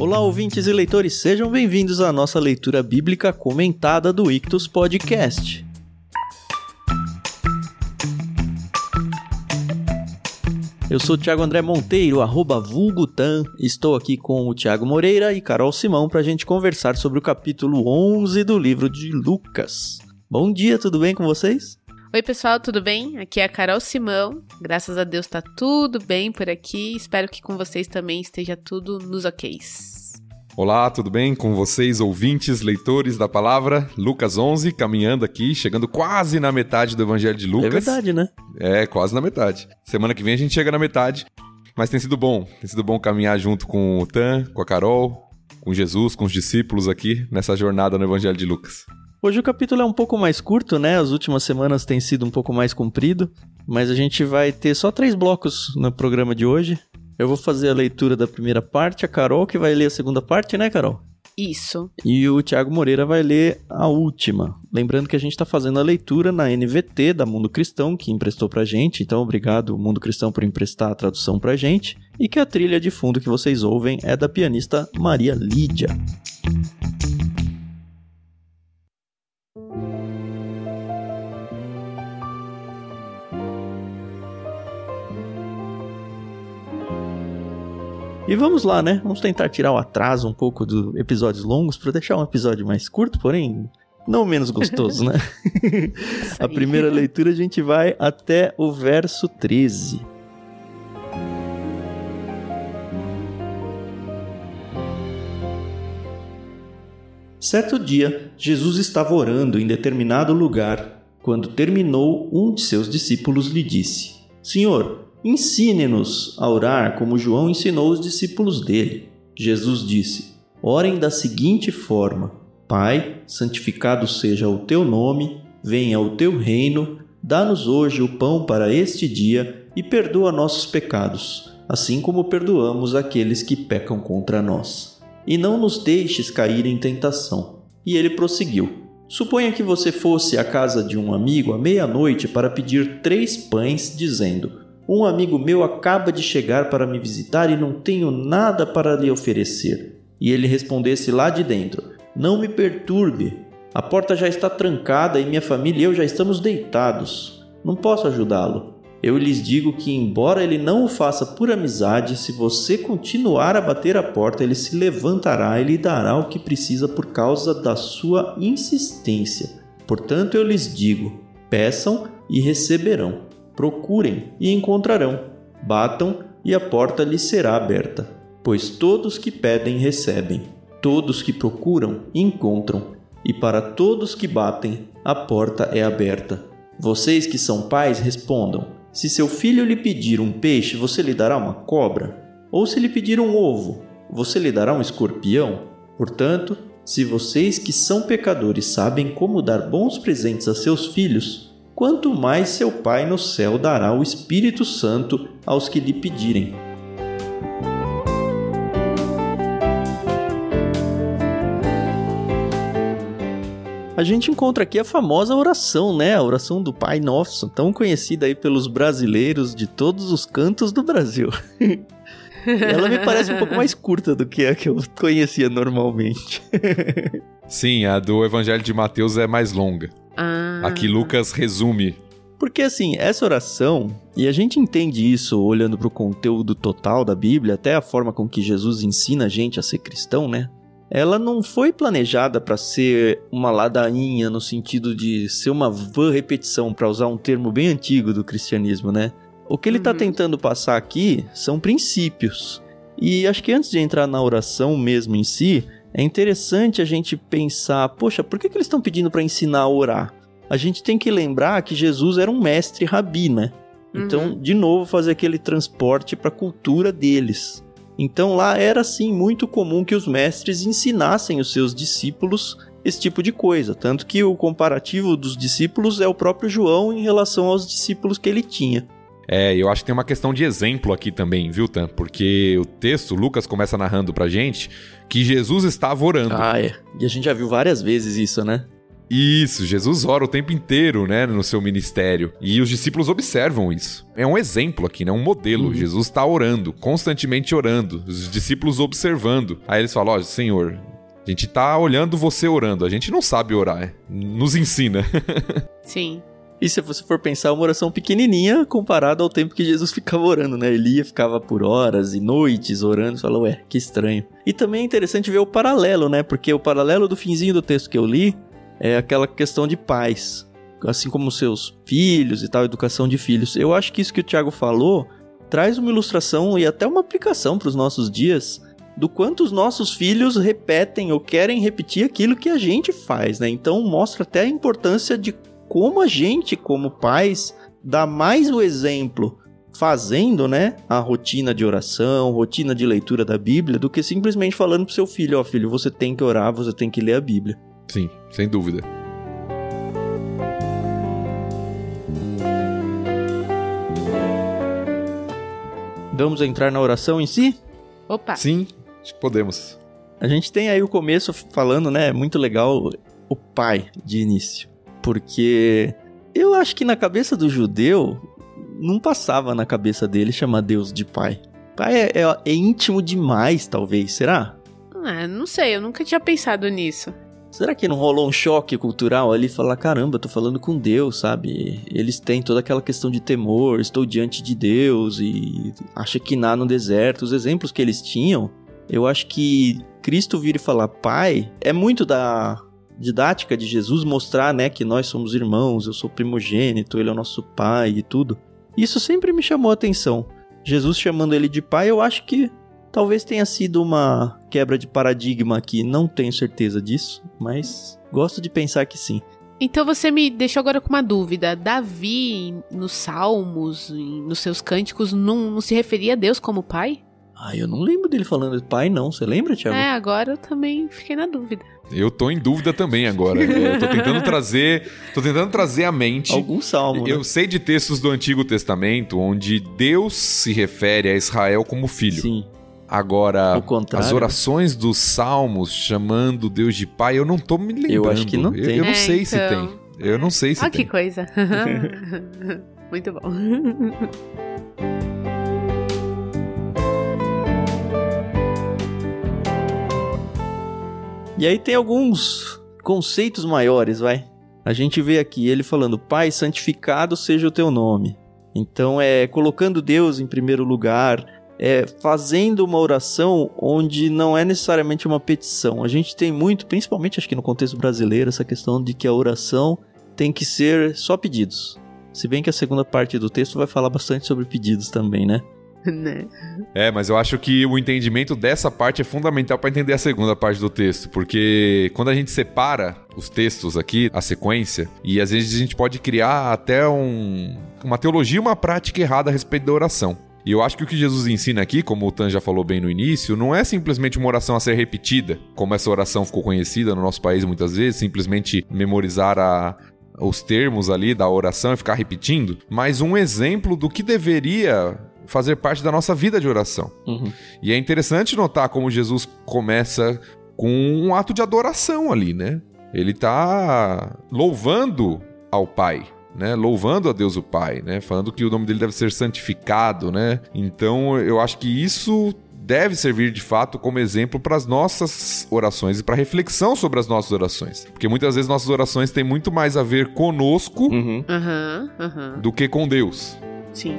Olá, ouvintes e leitores, sejam bem-vindos à nossa leitura bíblica comentada do Ictus Podcast. Eu sou o Thiago André Monteiro, arroba vulgutan. Estou aqui com o Thiago Moreira e Carol Simão para a gente conversar sobre o capítulo 11 do livro de Lucas. Bom dia, tudo bem com vocês? Oi, pessoal, tudo bem? Aqui é a Carol Simão. Graças a Deus tá tudo bem por aqui. Espero que com vocês também esteja tudo nos oks. Olá, tudo bem com vocês, ouvintes, leitores da palavra? Lucas 11, caminhando aqui, chegando quase na metade do Evangelho de Lucas. É verdade, né? É, quase na metade. Semana que vem a gente chega na metade, mas tem sido bom. Tem sido bom caminhar junto com o Tan, com a Carol, com Jesus, com os discípulos aqui nessa jornada no Evangelho de Lucas. Hoje o capítulo é um pouco mais curto, né? As últimas semanas tem sido um pouco mais comprido, mas a gente vai ter só três blocos no programa de hoje. Eu vou fazer a leitura da primeira parte, a Carol que vai ler a segunda parte, né, Carol? Isso. E o Tiago Moreira vai ler a última. Lembrando que a gente está fazendo a leitura na NVT da Mundo Cristão, que emprestou pra gente. Então, obrigado, Mundo Cristão, por emprestar a tradução pra gente. E que a trilha de fundo que vocês ouvem é da pianista Maria Lídia. E vamos lá, né? Vamos tentar tirar o atraso um pouco dos episódios longos para deixar um episódio mais curto, porém não menos gostoso, né? a primeira leitura a gente vai até o verso 13. Certo dia, Jesus estava orando em determinado lugar. Quando terminou, um de seus discípulos lhe disse: Senhor, Ensine-nos a orar como João ensinou os discípulos dele. Jesus disse: Orem da seguinte forma: Pai, santificado seja o teu nome, venha o teu reino, dá-nos hoje o pão para este dia e perdoa nossos pecados, assim como perdoamos aqueles que pecam contra nós. E não nos deixes cair em tentação. E ele prosseguiu: Suponha que você fosse à casa de um amigo à meia-noite para pedir três pães, dizendo: um amigo meu acaba de chegar para me visitar e não tenho nada para lhe oferecer. E ele respondesse lá de dentro: Não me perturbe. A porta já está trancada e minha família e eu já estamos deitados. Não posso ajudá-lo. Eu lhes digo que, embora ele não o faça por amizade, se você continuar a bater a porta, ele se levantará e lhe dará o que precisa por causa da sua insistência. Portanto, eu lhes digo: peçam e receberão Procurem e encontrarão. Batam e a porta lhes será aberta. Pois todos que pedem recebem, todos que procuram encontram, e para todos que batem a porta é aberta. Vocês que são pais respondam: Se seu filho lhe pedir um peixe, você lhe dará uma cobra? Ou se lhe pedir um ovo, você lhe dará um escorpião? Portanto, se vocês que são pecadores sabem como dar bons presentes a seus filhos, quanto mais seu Pai no céu dará o Espírito Santo aos que lhe pedirem. A gente encontra aqui a famosa oração, né? A oração do Pai Nosso, tão conhecida aí pelos brasileiros de todos os cantos do Brasil. Ela me parece um pouco mais curta do que a que eu conhecia normalmente. Sim, a do Evangelho de Mateus é mais longa. Ah. Aqui Lucas resume. Porque assim, essa oração, e a gente entende isso olhando para o conteúdo total da Bíblia, até a forma com que Jesus ensina a gente a ser cristão, né? Ela não foi planejada para ser uma ladainha no sentido de ser uma vã repetição, para usar um termo bem antigo do cristianismo, né? O que ele está uhum. tentando passar aqui são princípios. E acho que antes de entrar na oração mesmo em si, é interessante a gente pensar, poxa, por que, que eles estão pedindo para ensinar a orar? A gente tem que lembrar que Jesus era um mestre rabi, né? Então, uhum. de novo, fazer aquele transporte para a cultura deles. Então, lá era sim muito comum que os mestres ensinassem os seus discípulos esse tipo de coisa. Tanto que o comparativo dos discípulos é o próprio João em relação aos discípulos que ele tinha. É, eu acho que tem uma questão de exemplo aqui também, viu, Tan? Porque o texto, Lucas começa narrando pra gente que Jesus estava orando. Ah, é. E a gente já viu várias vezes isso, né? Isso, Jesus ora o tempo inteiro, né, no seu ministério. E os discípulos observam isso. É um exemplo aqui, né, um modelo. Uhum. Jesus está orando, constantemente orando. Os discípulos observando. Aí eles falam: Ó, oh, Senhor, a gente tá olhando você orando. A gente não sabe orar. Nos ensina. Sim. E se você for pensar, uma oração pequenininha comparada ao tempo que Jesus ficava orando, né? Elia ficava por horas e noites orando, e fala, ué, que estranho. E também é interessante ver o paralelo, né? Porque o paralelo do finzinho do texto que eu li é aquela questão de pais, assim como seus filhos e tal, educação de filhos. Eu acho que isso que o Tiago falou traz uma ilustração e até uma aplicação para os nossos dias do quanto os nossos filhos repetem ou querem repetir aquilo que a gente faz, né? Então mostra até a importância de como a gente, como pais, dá mais o exemplo fazendo, né, a rotina de oração, rotina de leitura da Bíblia, do que simplesmente falando pro seu filho, ó, oh, filho, você tem que orar, você tem que ler a Bíblia. Sim, sem dúvida. Vamos entrar na oração em si? Opa. Sim, acho que podemos. A gente tem aí o começo falando, né, muito legal, o pai de início. Porque eu acho que na cabeça do judeu não passava na cabeça dele chamar Deus de pai. Pai é, é, é íntimo demais, talvez, será? Ah, não sei, eu nunca tinha pensado nisso. Será que não rolou um choque cultural ali? Falar, caramba, tô falando com Deus, sabe? Eles têm toda aquela questão de temor, estou diante de Deus e acha que nada no deserto. Os exemplos que eles tinham, eu acho que Cristo vir e falar pai é muito da didática de Jesus mostrar, né, que nós somos irmãos, eu sou primogênito, ele é o nosso pai e tudo. Isso sempre me chamou a atenção. Jesus chamando ele de pai, eu acho que talvez tenha sido uma quebra de paradigma aqui, não tenho certeza disso, mas gosto de pensar que sim. Então você me deixou agora com uma dúvida. Davi, nos salmos, nos seus cânticos, não, não se referia a Deus como pai? Ah, eu não lembro dele falando de pai, não. Você lembra, Thiago? É, agora eu também fiquei na dúvida. Eu tô em dúvida também agora. Eu tô tentando trazer, tô tentando trazer à mente algum salmo. Eu né? sei de textos do Antigo Testamento onde Deus se refere a Israel como filho. Sim. Agora, as orações dos salmos chamando Deus de pai, eu não tô me lembrando. Eu acho que não tem. Eu, eu não é, sei então... se tem. Eu não sei se ah, tem. que coisa. Muito bom. E aí tem alguns conceitos maiores, vai. A gente vê aqui ele falando: Pai, santificado seja o teu nome. Então é colocando Deus em primeiro lugar, é fazendo uma oração onde não é necessariamente uma petição. A gente tem muito, principalmente acho que no contexto brasileiro, essa questão de que a oração tem que ser só pedidos. Se bem que a segunda parte do texto vai falar bastante sobre pedidos também, né? Né? É, mas eu acho que o entendimento dessa parte é fundamental para entender a segunda parte do texto, porque quando a gente separa os textos aqui, a sequência, e às vezes a gente pode criar até um, uma teologia, uma prática errada a respeito da oração. E eu acho que o que Jesus ensina aqui, como o Tan já falou bem no início, não é simplesmente uma oração a ser repetida, como essa oração ficou conhecida no nosso país muitas vezes, simplesmente memorizar a, os termos ali da oração e ficar repetindo, mas um exemplo do que deveria fazer parte da nossa vida de oração. Uhum. E é interessante notar como Jesus começa com um ato de adoração ali, né? Ele está louvando ao Pai, né? Louvando a Deus o Pai, né? Falando que o nome dele deve ser santificado, né? Então, eu acho que isso deve servir de fato como exemplo para as nossas orações e para reflexão sobre as nossas orações. Porque muitas vezes nossas orações têm muito mais a ver conosco uhum. Uhum. do que com Deus. Sim.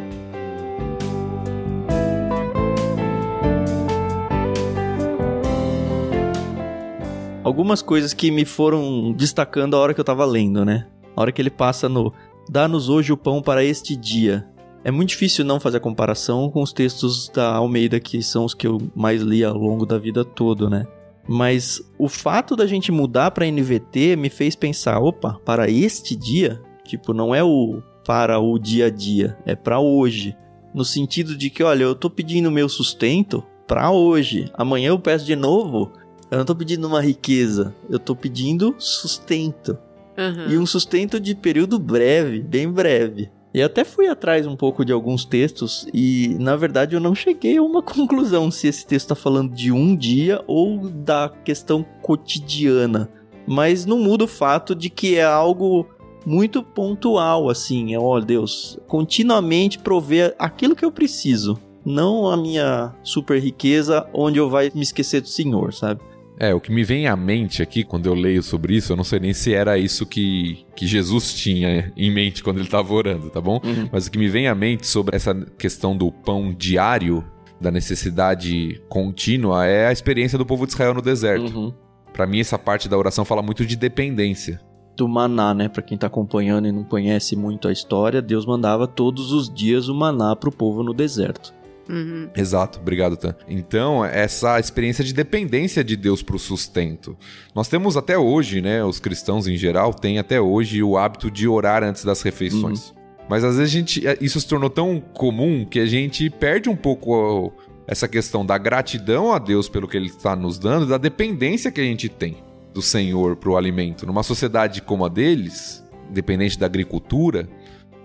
Algumas coisas que me foram destacando a hora que eu tava lendo, né? A hora que ele passa no Dá-nos hoje o pão para este dia. É muito difícil não fazer a comparação com os textos da Almeida, que são os que eu mais li ao longo da vida toda, né? Mas o fato da gente mudar para NVT me fez pensar, opa, para este dia, tipo, não é o para o dia a dia, é para hoje. No sentido de que, olha, eu tô pedindo meu sustento para hoje. Amanhã eu peço de novo eu não tô pedindo uma riqueza, eu tô pedindo sustento. Uhum. E um sustento de período breve, bem breve. E até fui atrás um pouco de alguns textos e, na verdade, eu não cheguei a uma conclusão se esse texto está falando de um dia ou da questão cotidiana mas não muda o fato de que é algo muito pontual, assim. É, ó Deus, continuamente prover aquilo que eu preciso, não a minha super riqueza onde eu vai me esquecer do Senhor, sabe? É, o que me vem à mente aqui quando eu leio sobre isso, eu não sei nem se era isso que, que Jesus tinha em mente quando ele estava orando, tá bom? Uhum. Mas o que me vem à mente sobre essa questão do pão diário, da necessidade contínua, é a experiência do povo de Israel no deserto. Uhum. Para mim, essa parte da oração fala muito de dependência. Do maná, né? Para quem tá acompanhando e não conhece muito a história, Deus mandava todos os dias o maná pro povo no deserto. Uhum. Exato, obrigado, Tan. Então, essa experiência de dependência de Deus para o sustento. Nós temos até hoje, né? Os cristãos em geral têm até hoje o hábito de orar antes das refeições. Uhum. Mas às vezes a gente, é, isso se tornou tão comum que a gente perde um pouco essa questão da gratidão a Deus pelo que Ele está nos dando, da dependência que a gente tem do Senhor para o alimento. Numa sociedade como a deles, dependente da agricultura,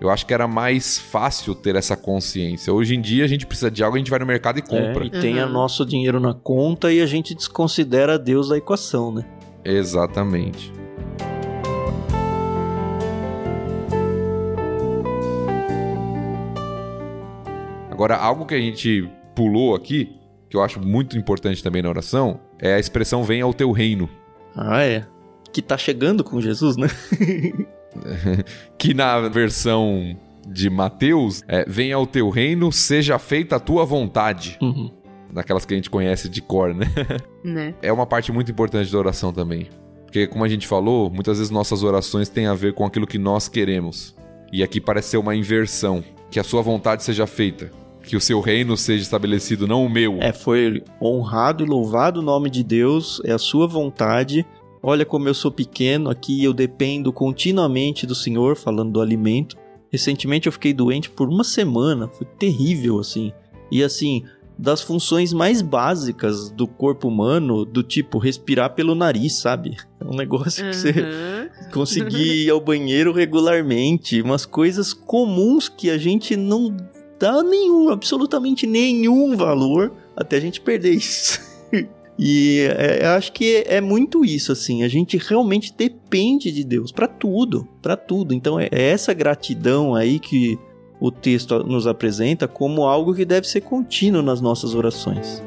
eu acho que era mais fácil ter essa consciência. Hoje em dia a gente precisa de algo, a gente vai no mercado e compra. É, e tem uhum. nosso dinheiro na conta e a gente desconsidera Deus da equação, né? Exatamente. Agora, algo que a gente pulou aqui, que eu acho muito importante também na oração, é a expressão venha ao teu reino. Ah, é. Que tá chegando com Jesus, né? que na versão de Mateus é venha ao teu reino, seja feita a tua vontade. Uhum. Daquelas que a gente conhece de cor, né? né? É uma parte muito importante da oração também. Porque, como a gente falou, muitas vezes nossas orações têm a ver com aquilo que nós queremos. E aqui parece ser uma inversão. Que a sua vontade seja feita. Que o seu reino seja estabelecido, não o meu. É, foi honrado e louvado o nome de Deus, é a sua vontade Olha como eu sou pequeno aqui, eu dependo continuamente do Senhor, falando do alimento. Recentemente eu fiquei doente por uma semana, foi terrível assim. E assim, das funções mais básicas do corpo humano, do tipo respirar pelo nariz, sabe? É um negócio uhum. que você conseguir ir ao banheiro regularmente, umas coisas comuns que a gente não dá nenhum, absolutamente nenhum valor até a gente perder isso. E é, eu acho que é muito isso, assim. A gente realmente depende de Deus para tudo, para tudo. Então é, é essa gratidão aí que o texto nos apresenta como algo que deve ser contínuo nas nossas orações.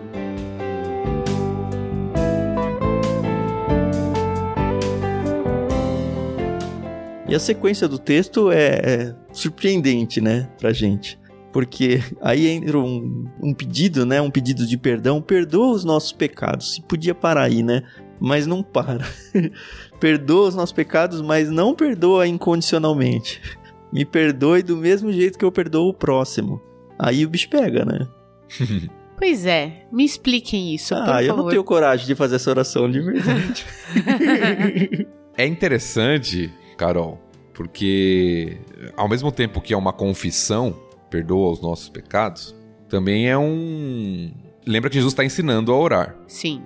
E a sequência do texto é, é surpreendente, né, pra gente. Porque aí entra um, um pedido, né? Um pedido de perdão. Perdoa os nossos pecados. Se podia parar aí, né? Mas não para. perdoa os nossos pecados, mas não perdoa incondicionalmente. Me perdoe do mesmo jeito que eu perdoo o próximo. Aí o bicho pega, né? Pois é, me expliquem isso. Ah, eu favor. não tenho coragem de fazer essa oração de verdade. é interessante, Carol, porque ao mesmo tempo que é uma confissão, perdoa os nossos pecados, também é um. Lembra que Jesus está ensinando a orar. Sim.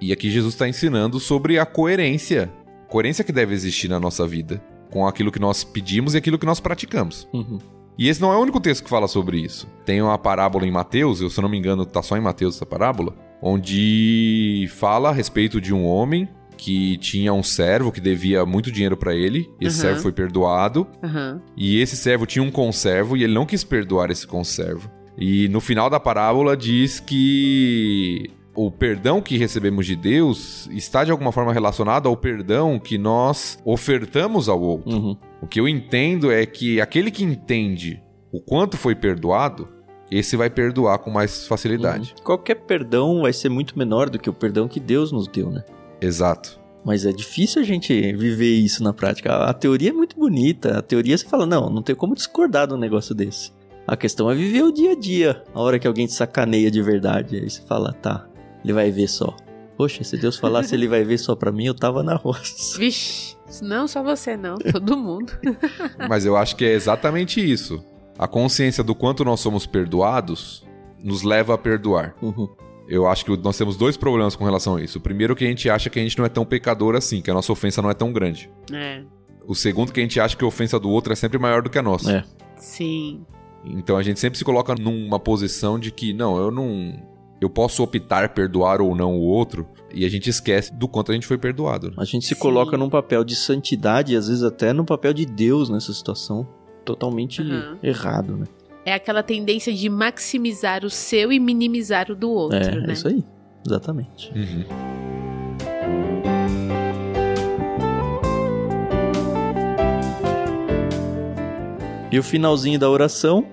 E aqui Jesus está ensinando sobre a coerência. Coerência que deve existir na nossa vida com aquilo que nós pedimos e aquilo que nós praticamos. Uhum. E esse não é o único texto que fala sobre isso. Tem uma parábola em Mateus, eu se não me engano, está só em Mateus essa parábola, onde fala a respeito de um homem que tinha um servo que devia muito dinheiro para ele. Esse uhum. servo foi perdoado. Uhum. E esse servo tinha um conservo e ele não quis perdoar esse conservo. E no final da parábola diz que o perdão que recebemos de Deus está de alguma forma relacionado ao perdão que nós ofertamos ao outro. Uhum. O que eu entendo é que aquele que entende o quanto foi perdoado, esse vai perdoar com mais facilidade. Uhum. Qualquer perdão vai ser muito menor do que o perdão que Deus nos deu, né? Exato. Mas é difícil a gente viver isso na prática. A teoria é muito bonita. A teoria você fala, não, não tem como discordar de um negócio desse. A questão é viver o dia a dia. A hora que alguém te sacaneia de verdade. Aí você fala, tá, ele vai ver só. Poxa, se Deus falasse ele vai ver só pra mim, eu tava na roça. Vixe, não só você não, todo mundo. Mas eu acho que é exatamente isso. A consciência do quanto nós somos perdoados nos leva a perdoar. Uhum eu acho que nós temos dois problemas com relação a isso. O primeiro que a gente acha que a gente não é tão pecador assim, que a nossa ofensa não é tão grande. É. O segundo que a gente acha que a ofensa do outro é sempre maior do que a nossa. É. Sim. Então a gente sempre se coloca numa posição de que, não, eu não eu posso optar perdoar ou não o outro, e a gente esquece do quanto a gente foi perdoado. A gente se Sim. coloca num papel de santidade, e às vezes até num papel de Deus nessa situação. Totalmente Uhum. errado, né? É aquela tendência de maximizar o seu e minimizar o do outro, é, né? é isso aí. Exatamente. Uhum. E o finalzinho da oração,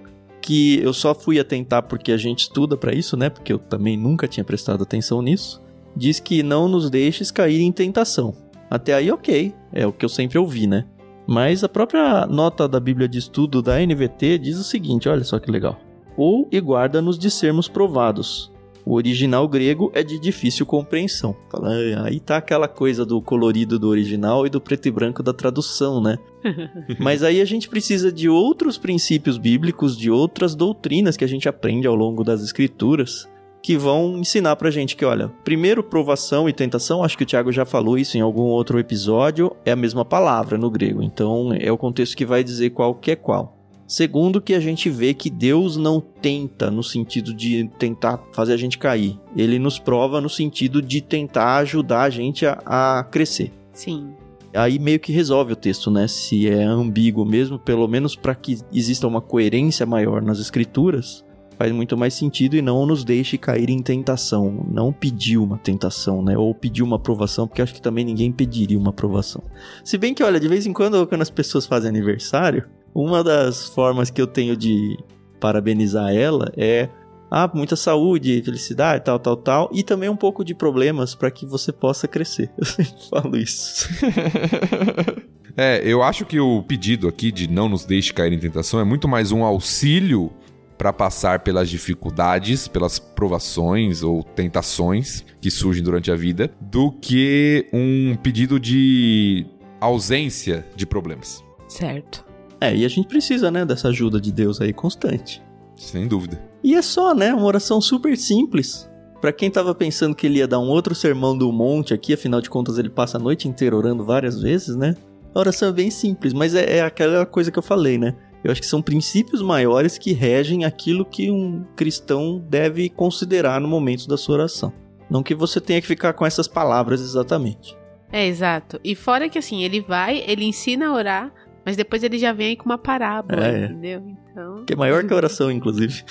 que eu só fui atentar porque a gente estuda pra isso, né? Porque eu também nunca tinha prestado atenção nisso. Diz que não nos deixes cair em tentação. Até aí, ok. É o que eu sempre ouvi, né? Mas a própria nota da Bíblia de Estudo da NVT diz o seguinte: olha só que legal. Ou e guarda-nos de sermos provados. O original grego é de difícil compreensão. Fala, "Ah, Aí tá aquela coisa do colorido do original e do preto e branco da tradução, né? Mas aí a gente precisa de outros princípios bíblicos, de outras doutrinas que a gente aprende ao longo das escrituras, que vão ensinar pra gente que, olha, primeiro provação e tentação, acho que o Tiago já falou isso em algum outro episódio, é a mesma palavra no grego, então é o contexto que vai dizer qual que é qual. Segundo, que a gente vê que Deus não tenta no sentido de tentar fazer a gente cair. Ele nos prova no sentido de tentar ajudar a gente a, a crescer Sim. aí meio que resolve o texto, né? Se é ambíguo mesmo, pelo menos para que exista uma coerência maior nas escrituras, faz muito mais sentido e não nos deixe cair em tentação. Não pedir uma tentação, né? Ou pedir uma aprovação, porque acho que também ninguém pediria uma aprovação. Se bem que, olha, de vez em quando, quando as pessoas fazem aniversário, uma das formas que eu tenho de parabenizar ela é ah, muita saúde, felicidade, tal, tal, tal, e também um pouco de problemas para que você possa crescer. Eu sempre falo isso. É, eu acho que o pedido aqui de não nos deixe cair em tentação é muito mais um auxílio para passar pelas dificuldades, pelas provações ou tentações que surgem durante a vida, do que um pedido de ausência de problemas. Certo. É, e a gente precisa, né, dessa ajuda de Deus aí constante. Sem dúvida. E é só, né, uma oração super simples. Pra quem tava pensando que ele ia dar um outro sermão do monte aqui, afinal de contas ele passa a noite inteira orando várias vezes, né? A oração é bem simples, mas é, é aquela coisa que eu falei, né? Eu acho que são princípios maiores que regem aquilo que um cristão deve considerar no momento da sua oração. Não que você tenha que ficar com essas palavras exatamente. É, exato. E fora que assim, ele vai, ele ensina a orar, mas depois ele já vem aí com uma parábola, É. entendeu? Então. Que é maior que a oração, inclusive.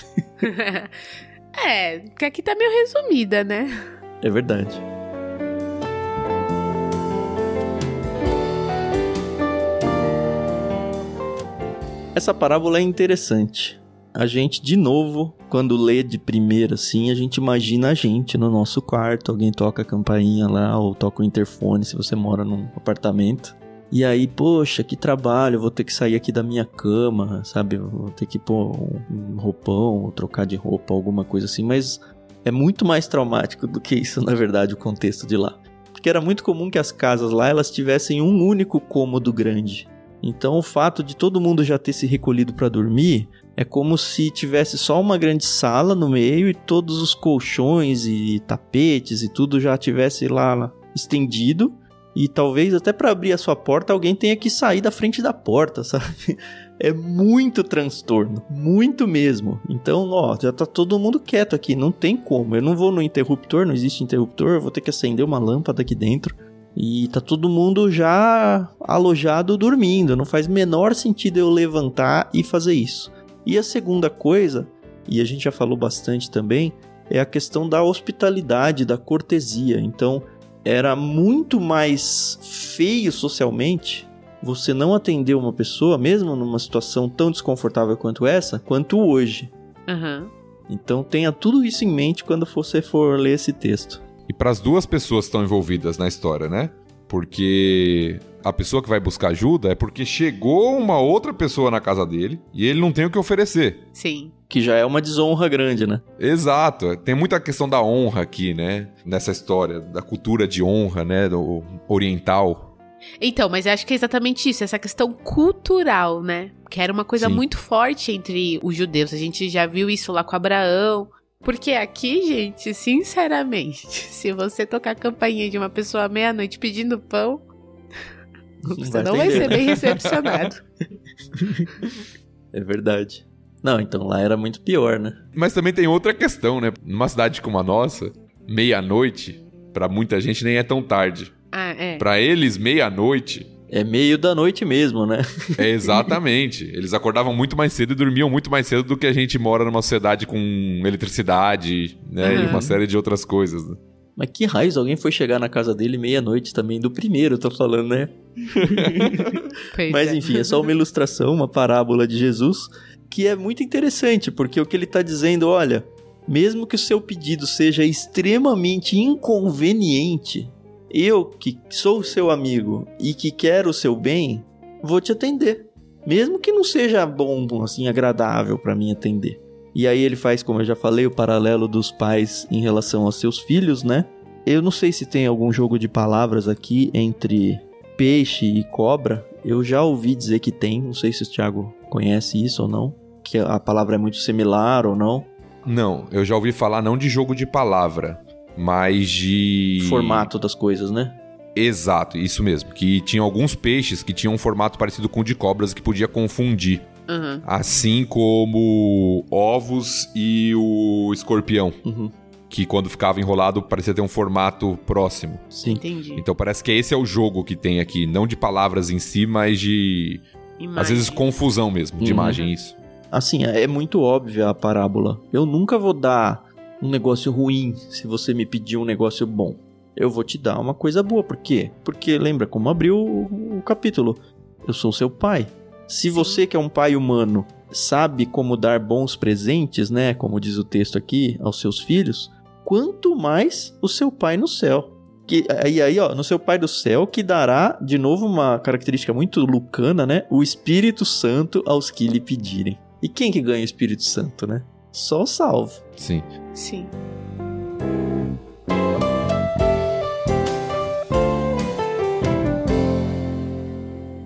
é, que aqui tá meio resumida, né? É verdade. Essa parábola é interessante. A gente, de novo, quando lê de primeira assim, a gente imagina a gente no nosso quarto, alguém toca a campainha lá, ou toca o interfone se você mora num apartamento. E aí, poxa, que trabalho, vou ter que sair aqui da minha cama, sabe? Vou ter que pôr um roupão, ou trocar de roupa, alguma coisa assim, mas é muito mais traumático do que isso, na verdade, o contexto de lá. Porque era muito comum que as casas lá elas tivessem um único cômodo grande. Então o fato de todo mundo já ter se recolhido para dormir é como se tivesse só uma grande sala no meio e todos os colchões e tapetes e tudo já tivesse lá estendido. E talvez até para abrir a sua porta alguém tenha que sair da frente da porta, sabe? É muito transtorno, muito mesmo. Então, ó, já tá todo mundo quieto aqui, não tem como. Eu não vou no interruptor, não existe interruptor, eu vou ter que acender uma lâmpada aqui dentro. E tá todo mundo já alojado dormindo, não faz menor sentido eu levantar e fazer isso. E a segunda coisa, e a gente já falou bastante também, é a questão da hospitalidade, da cortesia. Então, era muito mais feio socialmente você não atender uma pessoa, mesmo numa situação tão desconfortável quanto essa, quanto hoje. Aham. Então tenha tudo isso em mente quando você for ler esse texto. E para as duas pessoas que estão envolvidas na história, né? Porque a pessoa que vai buscar ajuda é porque chegou uma outra pessoa na casa dele e ele não tem o que oferecer. Sim. Que já é uma desonra grande, né? Exato. Tem muita questão da honra aqui, né? Nessa história, da cultura de honra, né? Do oriental. Então, mas eu acho que é exatamente isso, essa questão cultural, né? Que era uma coisa Sim. muito forte entre os judeus. A gente já viu isso lá com Abraão. Porque aqui, gente, sinceramente, se você tocar a campainha de uma pessoa à meia-noite pedindo pão, você não vai ser bem recepcionado. É verdade. Não, então lá era muito pior, né? Mas também tem outra questão, né? Numa cidade como a nossa, meia-noite, pra muita gente nem é tão tarde. Ah, é. Pra eles, meia-noite É meio da noite mesmo, né? é exatamente. Eles acordavam muito mais cedo e dormiam muito mais cedo do que a gente mora numa sociedade com eletricidade, né? E Uhum. uma série de outras coisas. né? Mas que raios, alguém foi chegar na casa dele meia-noite também, do primeiro, eu tô falando, né? Mas é. enfim, é só uma ilustração, uma parábola de Jesus, que é muito interessante, porque o que ele tá dizendo, olha, mesmo que o seu pedido seja extremamente inconveniente, eu que sou seu amigo e que quero o seu bem, vou te atender. Mesmo que não seja bom, assim, agradável pra mim atender. E aí ele faz, como eu já falei, o paralelo dos pais em relação aos seus filhos, né? Eu não sei se tem algum jogo de palavras aqui entre peixe e cobra. Eu já ouvi dizer que tem, não sei se o Thiago conhece isso ou não. Que a palavra é muito similar ou não. Não, eu já ouvi falar não de jogo de palavra, mas de. Formato das coisas, né? Exato, isso mesmo. Que tinha alguns peixes que tinham um formato parecido com o de cobras que podia confundir. Aham. Assim como ovos e o escorpião, Uhum, que quando ficava enrolado parecia ter um formato próximo. sim. Entendi. Então parece que esse é o jogo que tem aqui, não de palavras em si, mas de. Imagem. Às vezes confusão mesmo, de Uhum. imagem, isso. Assim, é muito óbvia a parábola. Eu nunca vou dar um negócio ruim se você me pedir um negócio bom. Eu vou te dar uma coisa boa. Por quê? Porque lembra como abriu o, o capítulo. Eu sou seu pai. Se você que é um pai humano sabe como dar bons presentes, né, como diz o texto aqui, aos seus filhos, quanto mais o seu pai no céu. Que, e aí, ó, no seu pai do céu, que dará, de novo, uma característica muito lucana, né? O Espírito Santo aos que lhe pedirem. E quem que ganha o Espírito Santo, né? Só o salvo. Sim. Sim.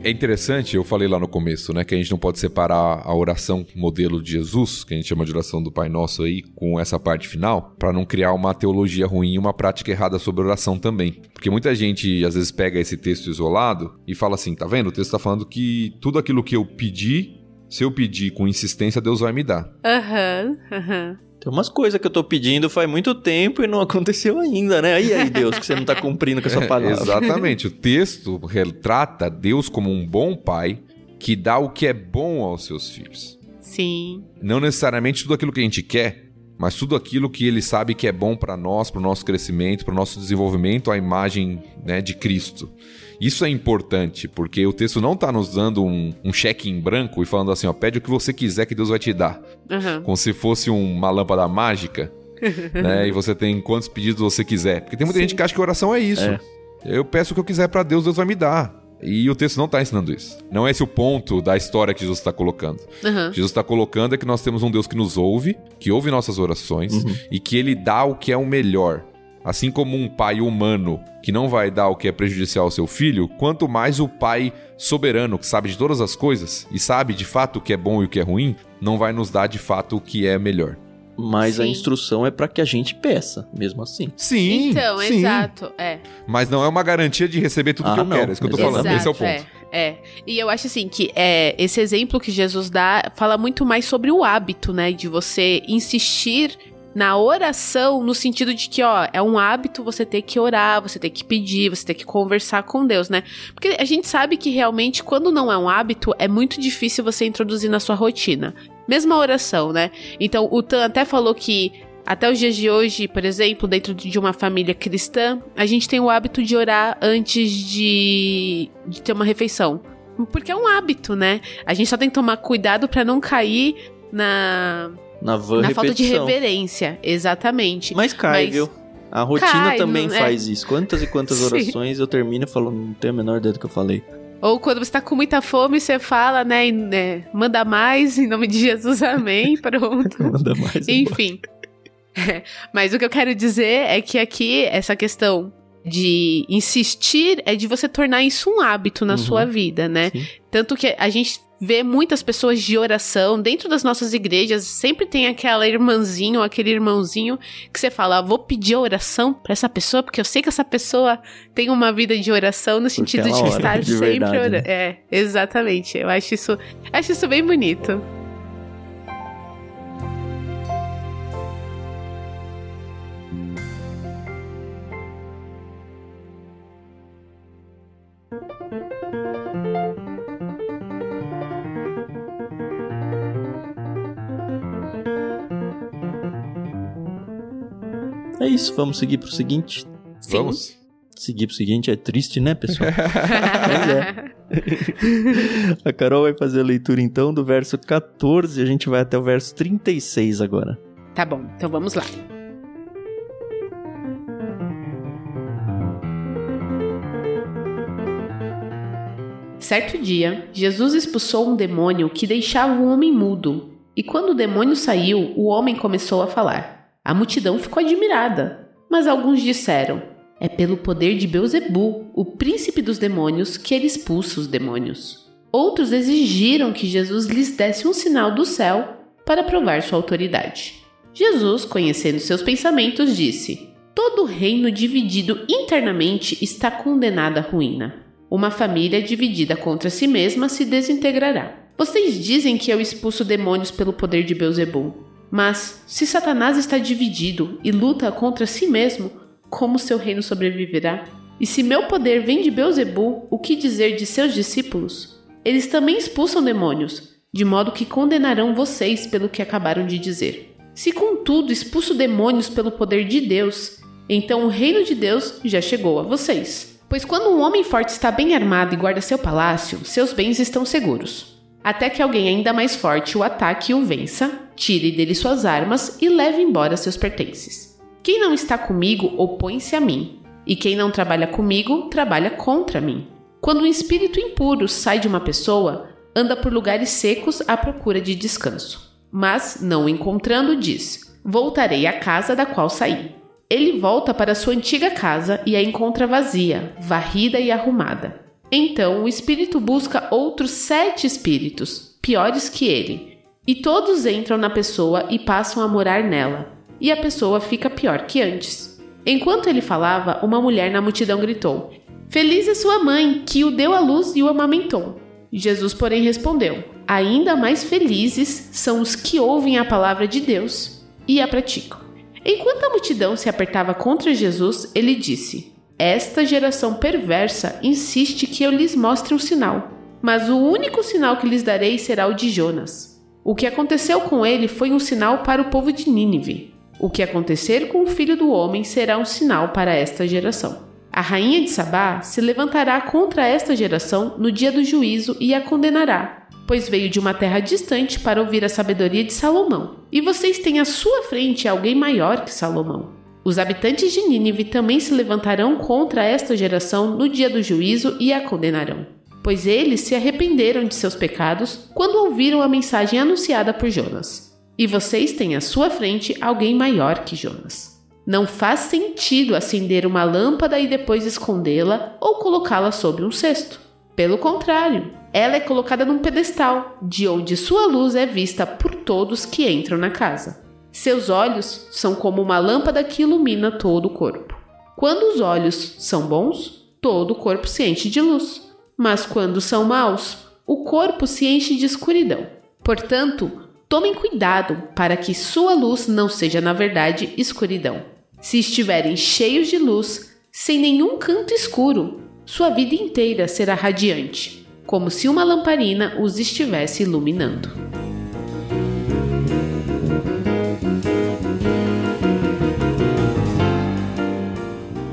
É interessante, eu falei lá no começo, né, que a gente não pode separar a oração modelo de Jesus, que a gente chama de oração do Pai Nosso aí, com essa parte final, para não criar uma teologia ruim e uma prática errada sobre oração também. Porque muita gente às vezes pega esse texto isolado e fala assim, tá vendo? O texto tá falando que tudo aquilo que eu pedi, se eu pedir com insistência, Deus vai me dar. Aham, aham. Tem umas coisas que eu tô pedindo faz muito tempo e não aconteceu ainda, né? E aí, Deus, que você não tá cumprindo com essa palavra. Exatamente. o texto retrata Deus como um bom pai que dá o que é bom aos seus filhos. Sim. Não necessariamente tudo aquilo que a gente quer, mas tudo aquilo que ele sabe que é bom para nós, para o nosso crescimento, para o nosso desenvolvimento, a imagem né, de Cristo. Isso é importante, porque o texto não está nos dando um, um cheque em branco e falando assim, ó, pede o que você quiser que Deus vai te dar. Aham. Como se fosse uma lâmpada mágica, né? E você tem quantos pedidos você quiser. Porque tem muita Sim. gente que acha que oração é isso. É. Eu peço o que eu quiser para Deus, Deus vai me dar. E o texto não está ensinando isso. Não é esse o ponto da história que Jesus está colocando. Aham. Jesus está colocando é que nós temos um Deus que nos ouve, que ouve nossas orações Uhum. e que ele dá o que é o melhor. Assim como um pai humano que não vai dar o que é prejudicial ao seu filho, quanto mais o pai soberano que sabe de todas as coisas e sabe de fato o que é bom e o que é ruim, não vai nos dar de fato o que é melhor. Mas a Sim. instrução é pra que a gente peça, mesmo assim. Sim. Então, sim. exato. É. Mas não é uma garantia de receber tudo Ah, que eu não. quero. É isso que eu tô Exato. falando. Esse é o ponto. É, é. E eu acho assim que é, esse exemplo que Jesus dá fala muito mais sobre o hábito, né? De você insistir na oração no sentido de que, ó, é um hábito você ter que orar, você ter que pedir, você ter que conversar com Deus, né? Porque a gente sabe que realmente quando não é um hábito, é muito difícil você introduzir na sua rotina. Mesma oração, né? Então, o Tan até falou que até os dias de hoje, por exemplo, dentro de uma família cristã, a gente tem o hábito de orar antes de, de ter uma refeição. Porque é um hábito, né? A gente só tem que tomar cuidado pra não cair na, Na van na falta de reverência. Exatamente. Mas cai, Mas- viu? A rotina Cai, também não é? faz isso. Quantas e quantas Sim. orações eu termino falando, não tenho a menor ideia do que eu falei. Ou quando você tá com muita fome, você fala, né? e, né, manda mais, em nome de Jesus, amém. Pronto. Manda mais. Enfim. É, Mas o que eu quero dizer é que aqui, essa questão de insistir é de você tornar isso um hábito na Uhum. sua vida, né? Sim. Tanto que a gente vê muitas pessoas de oração dentro das nossas igrejas, sempre tem aquela irmãzinho, aquele irmãozinho que você fala, "Ah, vou pedir oração pra essa pessoa, porque eu sei que essa pessoa tem uma vida de oração no sentido de estar de sempre verdade, orando. né? É, exatamente. Eu acho isso, acho isso bem bonito. É isso, vamos seguir pro seguinte. Sim. Vamos? Seguir pro seguinte é triste, né, pessoal? Mas é. A Carol vai fazer a leitura então do verso 14 e a gente vai até o verso 36 agora. Tá bom, então vamos lá. Certo dia, Jesus expulsou um demônio que deixava o homem mudo. E quando o demônio saiu, o homem começou a falar. A multidão ficou admirada, mas alguns disseram: É pelo poder de Beuzebu, o príncipe dos demônios, que ele expulsa os demônios. Outros exigiram que Jesus lhes desse um sinal do céu para provar sua autoridade. Jesus, conhecendo seus pensamentos, disse: Todo reino dividido internamente está condenado à ruína. Uma família dividida contra si mesma se desintegrará. Vocês dizem que eu expulso demônios pelo poder de Beuzebu. Mas, se Satanás está dividido e luta contra si mesmo, como seu reino sobreviverá? E se meu poder vem de Beuzebu, o que dizer de seus discípulos? Eles também expulsam demônios, de modo que condenarão vocês pelo que acabaram de dizer. Se contudo expulso demônios pelo poder de Deus, então o reino de Deus já chegou a vocês. Pois quando um homem forte está bem armado e guarda seu palácio, seus bens estão seguros. Até que alguém ainda mais forte o ataque e o vença, tire dele suas armas e leve embora seus pertences. Quem não está comigo opõe-se a mim, e quem não trabalha comigo trabalha contra mim. Quando um espírito impuro sai de uma pessoa, anda por lugares secos à procura de descanso. Mas, não o encontrando, diz: Voltarei à casa da qual saí. Ele volta para sua antiga casa e a encontra vazia, varrida e arrumada. Então o espírito busca outros sete espíritos, piores que ele, e todos entram na pessoa e passam a morar nela, e a pessoa fica pior que antes. Enquanto ele falava, uma mulher na multidão gritou: Feliz é sua mãe, que o deu à luz e o amamentou. Jesus, porém, respondeu: Ainda mais felizes são os que ouvem a palavra de Deus e a praticam. Enquanto a multidão se apertava contra Jesus, ele disse: Esta geração perversa insiste que eu lhes mostre um sinal, mas o único sinal que lhes darei será o de Jonas. O que aconteceu com ele foi um sinal para o povo de Nínive. O que acontecer com o filho do homem será um sinal para esta geração. A rainha de Sabá se levantará contra esta geração no dia do juízo e a condenará, pois veio de uma terra distante para ouvir a sabedoria de Salomão. E vocês têm à sua frente alguém maior que Salomão. Os habitantes de Nínive também se levantarão contra esta geração no dia do juízo e a condenarão, pois eles se arrependeram de seus pecados quando ouviram a mensagem anunciada por Jonas. E vocês têm à sua frente alguém maior que Jonas. Não faz sentido acender uma lâmpada e depois escondê-la ou colocá-la sobre um cesto. Pelo contrário, ela é colocada num pedestal, de onde sua luz é vista por todos que entram na casa. Seus olhos são como uma lâmpada que ilumina todo o corpo. Quando os olhos são bons, todo o corpo se enche de luz, mas quando são maus, o corpo se enche de escuridão. Portanto, tomem cuidado para que sua luz não seja, na verdade, escuridão. Se estiverem cheios de luz, sem nenhum canto escuro, sua vida inteira será radiante, como se uma lamparina os estivesse iluminando.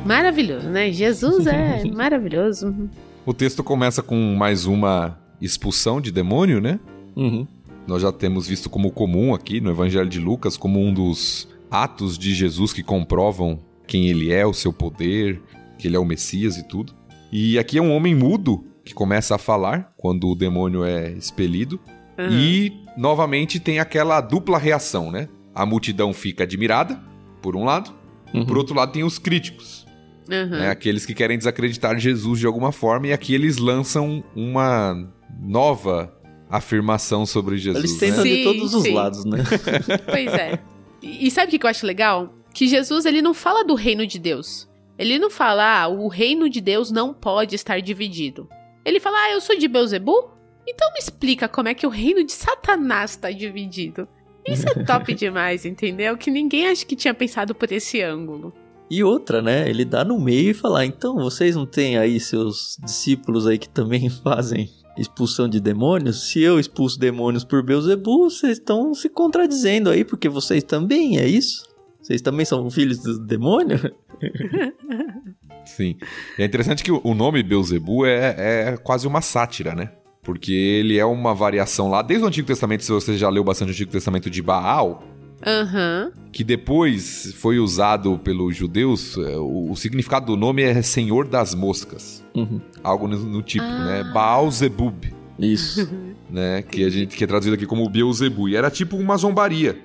Maravilhoso, né? Jesus é maravilhoso. O texto começa com mais uma expulsão de demônio, né? Uhum. Nós já temos visto como comum aqui no Evangelho de Lucas, como um dos atos de Jesus que comprovam quem ele é, o seu poder, que ele é o Messias e tudo. E aqui é um homem mudo que começa a falar quando o demônio é expelido. Uhum. E novamente tem aquela dupla reação, né? A multidão fica admirada, por um lado, Uhum. por outro lado tem os críticos, Uhum. né? Aqueles que querem desacreditar Jesus de alguma forma, e aqui eles lançam uma nova afirmação sobre Jesus. Eles né? tentam de Sim, todos os sim. lados, né? Pois é. E sabe o que que eu acho legal? Que Jesus ele não fala do reino de Deus. Ele não fala, ah, o reino de Deus não pode estar dividido. Ele fala, ah, eu sou de Beuzebu? Então me explica como é que o reino de Satanás está dividido. Isso é top demais, entendeu? Que ninguém acha que tinha pensado por esse ângulo. E outra, né? Ele dá no meio e fala: então vocês não têm aí seus discípulos aí que também fazem expulsão de demônios? Se eu expulso demônios por Beuzebu, vocês estão se contradizendo aí, porque vocês também, é isso? Vocês também são filhos do demônio? Sim. É interessante que o nome Beuzebu é, é quase uma sátira, né? Porque ele é uma variação lá, desde o Antigo Testamento, se você já leu bastante o Antigo Testamento de Baal, Aham. que depois foi usado pelos judeus, é, o, o significado do nome é Senhor das Moscas. Uhum. Algo no, no tipo, Ah. né? Baal Zebub, Isso. né? Que a gente que é traduzido aqui como Beuzebu. E era tipo uma zombaria,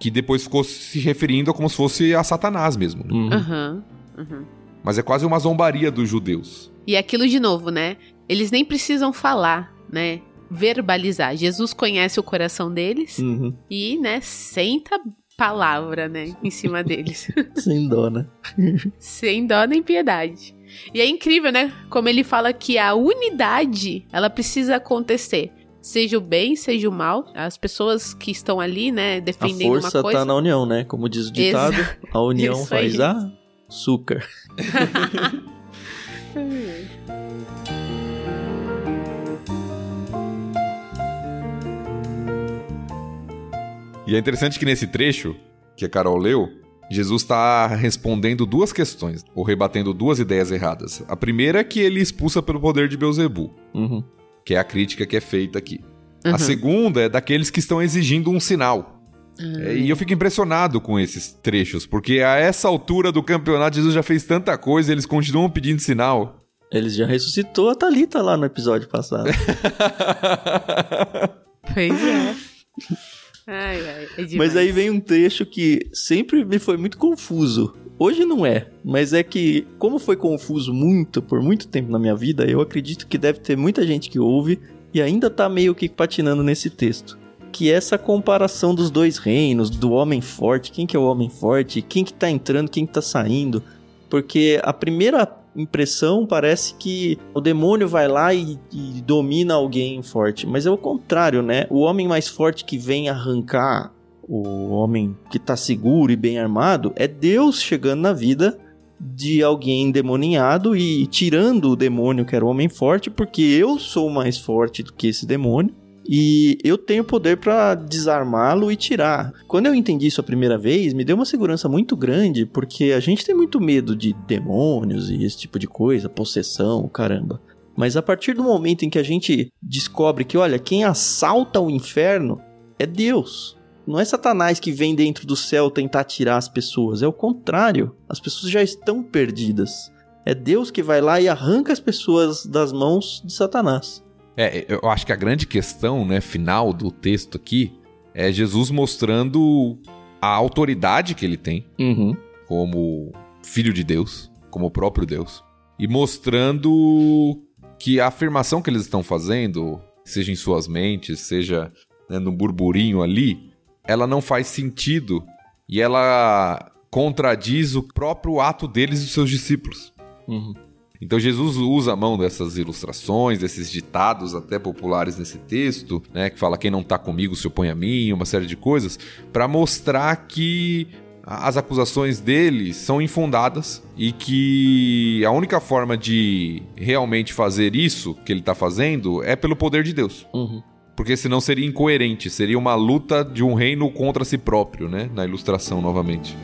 que depois ficou se referindo como se fosse a Satanás mesmo. né? Uhum. Aham. Uhum. Mas é quase uma zombaria dos judeus. E aquilo de novo, né? Eles nem precisam falar, né? Verbalizar. Jesus conhece o coração deles Uhum. e, né, senta palavra, né, em cima deles. Sem dó, né? Sem dó nem piedade. E é incrível, né? Como ele fala que a unidade, ela precisa acontecer. Seja o bem, seja o mal. As pessoas que estão ali, né, A defendendo uma força coisa. tá na união, né? Como diz o ditado, a união aí. faz a açúcar. E é interessante que nesse trecho que a Carol leu, Jesus está respondendo duas questões, ou rebatendo duas ideias erradas. A primeira é que ele expulsa pelo poder de Beuzebu, Uhum. que é a crítica que é feita aqui. Uhum. A segunda é daqueles que estão exigindo um sinal. É, E eu fico impressionado com esses trechos, porque a essa altura do campeonato Jesus já fez tanta coisa e eles continuam pedindo sinal. Eles já ressuscitou a Thalita lá no episódio passado. Pois é. Ai, ai, é. Mas aí vem um trecho que sempre me foi muito confuso. Hoje não é, mas é que, como foi confuso muito, por muito tempo na minha vida, eu acredito que deve ter muita gente que ouve e ainda tá meio que patinando nesse texto. Que é essa comparação dos dois reinos, do homem forte, quem que é o homem forte, quem que tá entrando, quem que tá saindo. Porque a primeira impressão parece que o demônio vai lá e, e domina alguém forte. Mas é o contrário, né? O homem mais forte que vem arrancar o homem que tá seguro e bem armado é Deus chegando na vida de alguém endemoniado e tirando o demônio que era o homem forte, porque eu sou mais forte do que esse demônio. E eu tenho poder pra desarmá-lo e tirar. Quando eu entendi isso a primeira vez, me deu uma segurança muito grande, porque a gente tem muito medo de demônios e esse tipo de coisa, possessão, caramba. Mas a partir do momento em que a gente descobre que, olha, quem assalta o inferno é Deus. Não é Satanás que vem dentro do céu tentar tirar as pessoas, é o contrário. As pessoas já estão perdidas. É Deus que vai lá e arranca as pessoas das mãos de Satanás. É, eu acho que a grande questão, né, final do texto aqui é Jesus mostrando a autoridade que ele tem Uhum. como filho de Deus, como o próprio Deus, e mostrando que a afirmação que eles estão fazendo, seja em suas mentes, seja né, no burburinho ali, ela não faz sentido e ela contradiz o próprio ato deles e dos seus discípulos. Uhum. Então Jesus usa a mão dessas ilustrações, desses ditados até populares nesse texto, né, que fala quem não tá comigo se opõe a mim, uma série de coisas, para mostrar que as acusações dele são infundadas e que a única forma de realmente fazer isso que ele tá fazendo é pelo poder de Deus. Uhum. Porque senão seria incoerente, seria uma luta de um reino contra si próprio, né? Na ilustração novamente.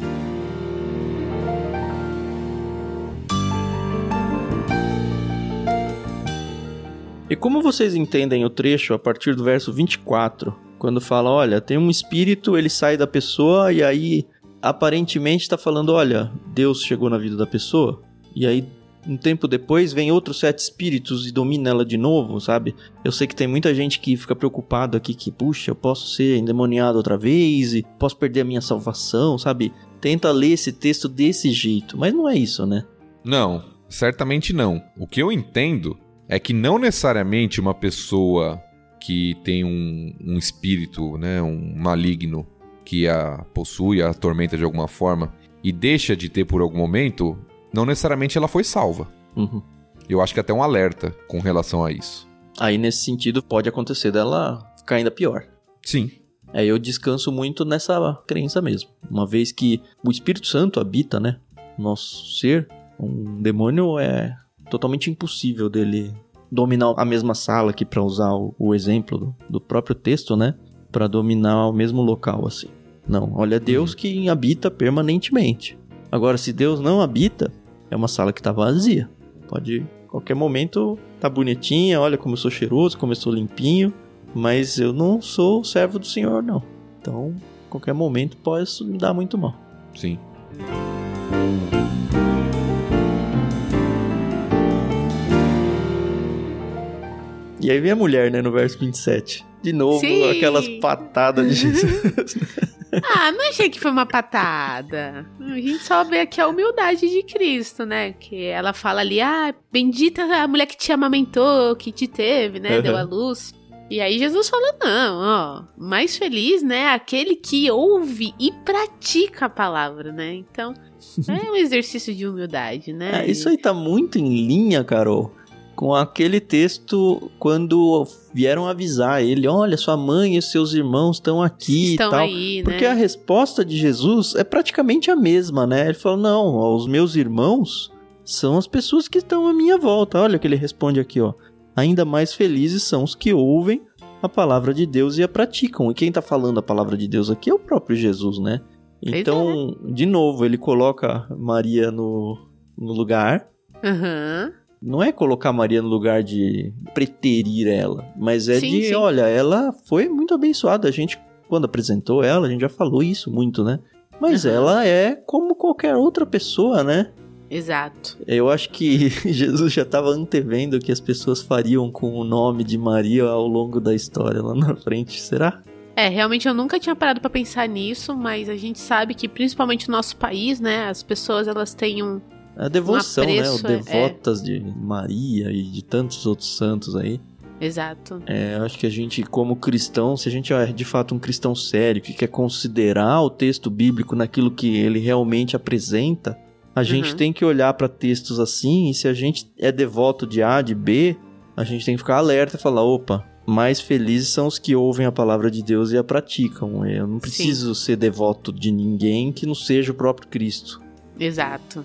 E como vocês entendem o trecho a partir do verso 24, quando fala, olha, tem um espírito, ele sai da pessoa e aí aparentemente está falando, olha, Deus chegou na vida da pessoa, e aí um tempo depois vem outros sete espíritos e domina ela de novo, sabe? Eu sei que tem muita gente que fica preocupado aqui que, puxa, eu posso ser endemoniado outra vez e posso perder a minha salvação, sabe? Tenta ler esse texto desse jeito, mas não é isso, né? Não, certamente não. O que eu entendo é que não necessariamente uma pessoa que tem um, um espírito, né, um maligno que a possui, a atormenta de alguma forma e deixa de ter por algum momento, não necessariamente ela foi salva. Uhum. Eu acho que até um alerta com relação a isso. Aí nesse sentido pode acontecer dela ficar ainda pior. Sim. É, eu descanso muito nessa crença mesmo. Uma vez que o Espírito Santo habita, né? Nosso ser, um demônio é totalmente impossível dele dominar a mesma sala aqui para usar o, o exemplo do, do, próprio texto, né? Para dominar o mesmo local assim. Não, olha Deus uhum. que habita permanentemente. Agora, se Deus não habita, é uma sala que está vazia. Pode qualquer momento tá bonitinha, olha como eu sou cheiroso, como eu sou limpinho, mas eu não sou servo do Senhor não. Então, qualquer momento pode me dar muito mal. Sim. E aí vem a mulher, né, no verso 27. De novo, Sim. aquelas patadas de Jesus. Ah, não achei que foi uma patada. A gente só vê aqui a humildade de Cristo, né? Que ela fala ali, ah, bendita a mulher que te amamentou, que te teve, né? Uhum. Deu a luz. E aí Jesus fala, não, ó, mais feliz, né? Aquele que ouve e pratica a palavra, né? Então, é um exercício de humildade, né? É, isso aí tá muito em linha, Carol com aquele texto quando vieram avisar ele, olha, sua mãe e seus irmãos estão aqui estão e tal. Aí, né? Porque a resposta de Jesus é praticamente a mesma, né? Ele falou: "Não, os meus irmãos são as pessoas que estão à minha volta". Olha o que ele responde aqui, ó. Ainda mais felizes são os que ouvem a palavra de Deus e a praticam. E quem está falando a palavra de Deus aqui é o próprio Jesus, né? Então, é. de novo, ele coloca Maria no, no lugar. Uhum não é colocar Maria no lugar de preterir ela, mas é sim, de, sim. olha, ela foi muito abençoada. A gente, quando apresentou ela, a gente já falou isso muito, né? Mas uhum. ela é como qualquer outra pessoa, né? Exato. Eu acho que Jesus já estava antevendo o que as pessoas fariam com o nome de Maria ao longo da história lá na frente, será? É, realmente eu nunca tinha parado para pensar nisso, mas a gente sabe que principalmente no nosso país, né, as pessoas elas têm um, a devoção, né? O é, devotas é. de Maria e de tantos outros santos aí. Exato. É, acho que a gente, como cristão, se a gente é de fato um cristão sério, que quer considerar o texto bíblico naquilo que ele realmente apresenta, a gente uhum. tem que olhar para textos assim, e se a gente é devoto de A, de B, a gente tem que ficar alerta e falar: opa, mais felizes são os que ouvem a palavra de Deus e a praticam. Eu não preciso Sim. ser devoto de ninguém que não seja o próprio Cristo. Exato.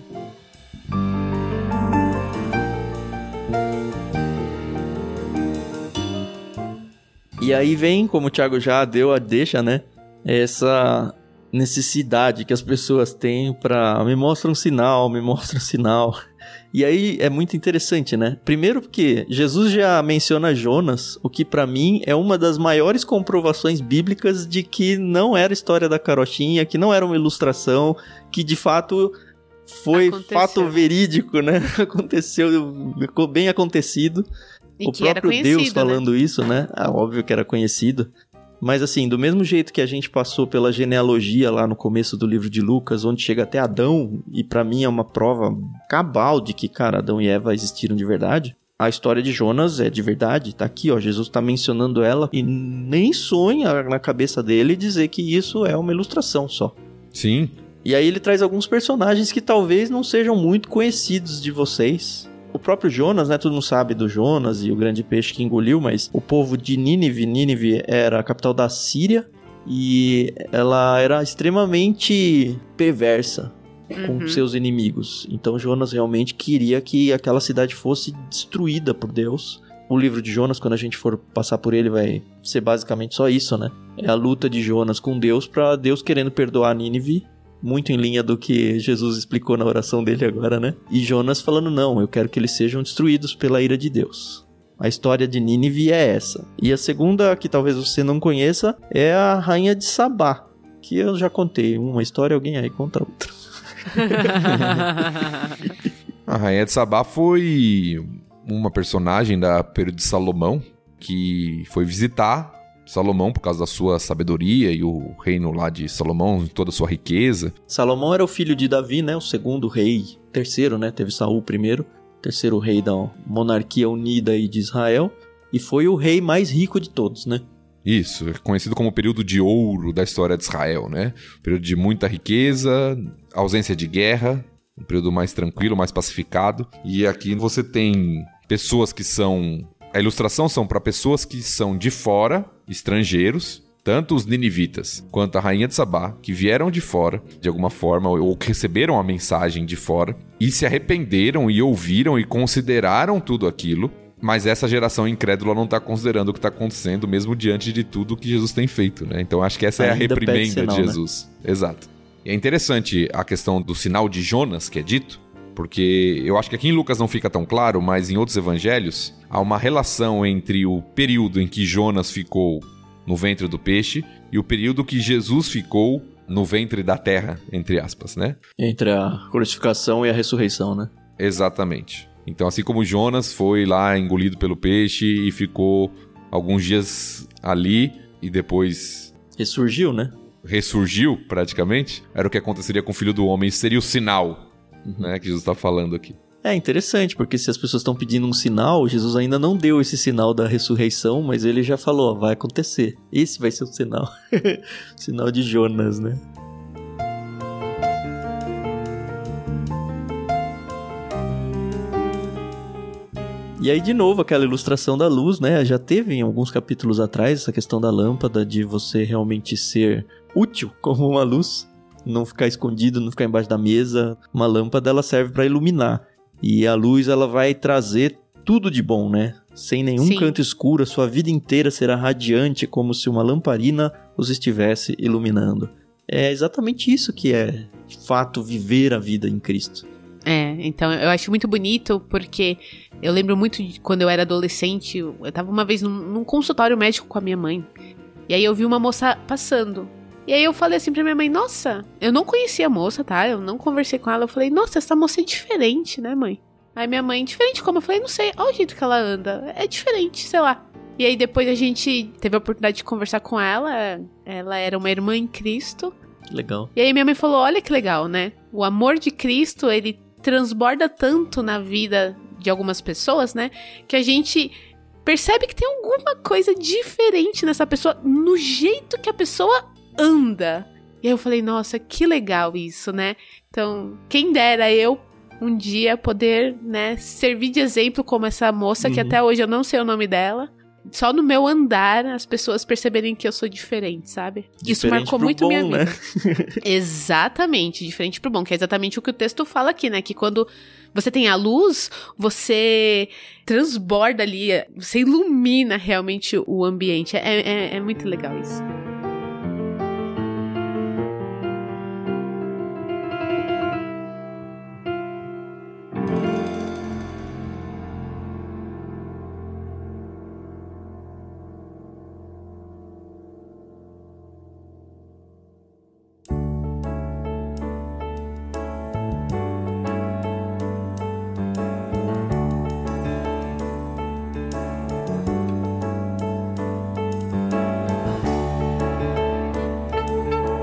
E aí vem, como o Thiago já deu a deixa, né? Essa necessidade que as pessoas têm para me mostra um sinal, me mostra um sinal. E aí é muito interessante, né? Primeiro porque Jesus já menciona Jonas, o que para mim é uma das maiores comprovações bíblicas de que não era história da carochinha, que não era uma ilustração, que de fato foi Aconteceu. fato verídico, né? Aconteceu, ficou bem acontecido. E o próprio Deus né? falando né? isso, né? Ah, óbvio que era conhecido. Mas assim, do mesmo jeito que a gente passou pela genealogia lá no começo do livro de Lucas, onde chega até Adão, e para mim é uma prova cabal de que, cara, Adão e Eva existiram de verdade. A história de Jonas é de verdade, tá aqui, ó, Jesus tá mencionando ela e nem sonha na cabeça dele dizer que isso é uma ilustração só. Sim. E aí ele traz alguns personagens que talvez não sejam muito conhecidos de vocês. O próprio Jonas, né? Todo mundo sabe do Jonas e o grande peixe que engoliu, mas o povo de Nínive, Nínive era a capital da Síria e ela era extremamente perversa com uhum. seus inimigos. Então Jonas realmente queria que aquela cidade fosse destruída por Deus. O livro de Jonas, quando a gente for passar por ele, vai ser basicamente só isso, né? É a luta de Jonas com Deus para Deus querendo perdoar Nínive muito em linha do que Jesus explicou na oração dele agora, né? E Jonas falando: não, eu quero que eles sejam destruídos pela ira de Deus. A história de Nínive é essa. E a segunda, que talvez você não conheça, é a Rainha de Sabá, que eu já contei. Uma história, alguém aí conta outra. a Rainha de Sabá foi uma personagem da período de Salomão que foi visitar Salomão por causa da sua sabedoria e o reino lá de Salomão, toda a sua riqueza. Salomão era o filho de Davi, né? O segundo rei, terceiro, né? Teve Saul primeiro, terceiro rei da monarquia unida aí de Israel e foi o rei mais rico de todos, né? Isso, é conhecido como o período de ouro da história de Israel, né? período de muita riqueza, ausência de guerra, um período mais tranquilo, mais pacificado. E aqui você tem pessoas que são a ilustração são para pessoas que são de fora, estrangeiros, tanto os ninivitas quanto a rainha de Sabá, que vieram de fora, de alguma forma, ou que receberam a mensagem de fora, e se arrependeram e ouviram e consideraram tudo aquilo, mas essa geração incrédula não está considerando o que está acontecendo, mesmo diante de tudo que Jesus tem feito, né? Então acho que essa Ainda é a reprimenda sinal, de né? Jesus. Né? Exato. E é interessante a questão do sinal de Jonas que é dito, porque eu acho que aqui em Lucas não fica tão claro, mas em outros evangelhos há uma relação entre o período em que Jonas ficou no ventre do peixe e o período que Jesus ficou no ventre da terra, entre aspas, né? Entre a crucificação e a ressurreição, né? Exatamente. Então, assim como Jonas foi lá engolido pelo peixe e ficou alguns dias ali e depois. Ressurgiu, né? Ressurgiu, praticamente. Era o que aconteceria com o filho do homem. Isso seria o sinal. Né, que Jesus está falando aqui. É interessante, porque se as pessoas estão pedindo um sinal, Jesus ainda não deu esse sinal da ressurreição, mas ele já falou: ó, vai acontecer. Esse vai ser o sinal. sinal de Jonas, né? E aí, de novo, aquela ilustração da luz, né? Já teve em alguns capítulos atrás essa questão da lâmpada, de você realmente ser útil como uma luz, não ficar escondido, não ficar embaixo da mesa. Uma lâmpada, ela serve para iluminar. E a luz, ela vai trazer tudo de bom, né? Sem nenhum Sim. canto escuro, a sua vida inteira será radiante, como se uma lamparina os estivesse iluminando. É exatamente isso que é, de fato, viver a vida em Cristo. É, então eu acho muito bonito porque eu lembro muito de quando eu era adolescente, eu tava uma vez num, num, consultório médico com a minha mãe. E aí eu vi uma moça passando. E aí eu falei assim pra minha mãe, nossa, eu não conhecia a moça, tá? Eu não conversei com ela. Eu falei, nossa, essa moça é diferente, né, mãe? Aí minha mãe, diferente como? Eu falei, não sei, olha o jeito que ela anda. É diferente, sei lá. E aí depois a gente teve a oportunidade de conversar com ela. Ela era uma irmã em Cristo. Legal. E aí minha mãe falou, olha que legal, né? O amor de Cristo, ele transborda tanto na vida de algumas pessoas, né? Que a gente percebe que tem alguma coisa diferente nessa pessoa, no jeito que a pessoa anda. E aí eu falei, nossa, que legal isso, né? Então, quem dera eu um dia poder, né, servir de exemplo como essa moça, uhum. que até hoje eu não sei o nome dela. Só no meu andar as pessoas perceberem que eu sou diferente, sabe? Diferente Isso marcou muito bom, minha vida. Né? exatamente, diferente pro bom, que é exatamente o que o texto fala aqui, né? Que quando você tem a luz, você transborda ali, você ilumina realmente o ambiente. É, é, é muito legal isso.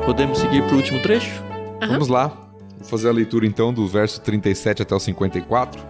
Podemos seguir para o último trecho? Uhum. Vamos lá. Vou fazer a leitura então do verso 37 até o 54.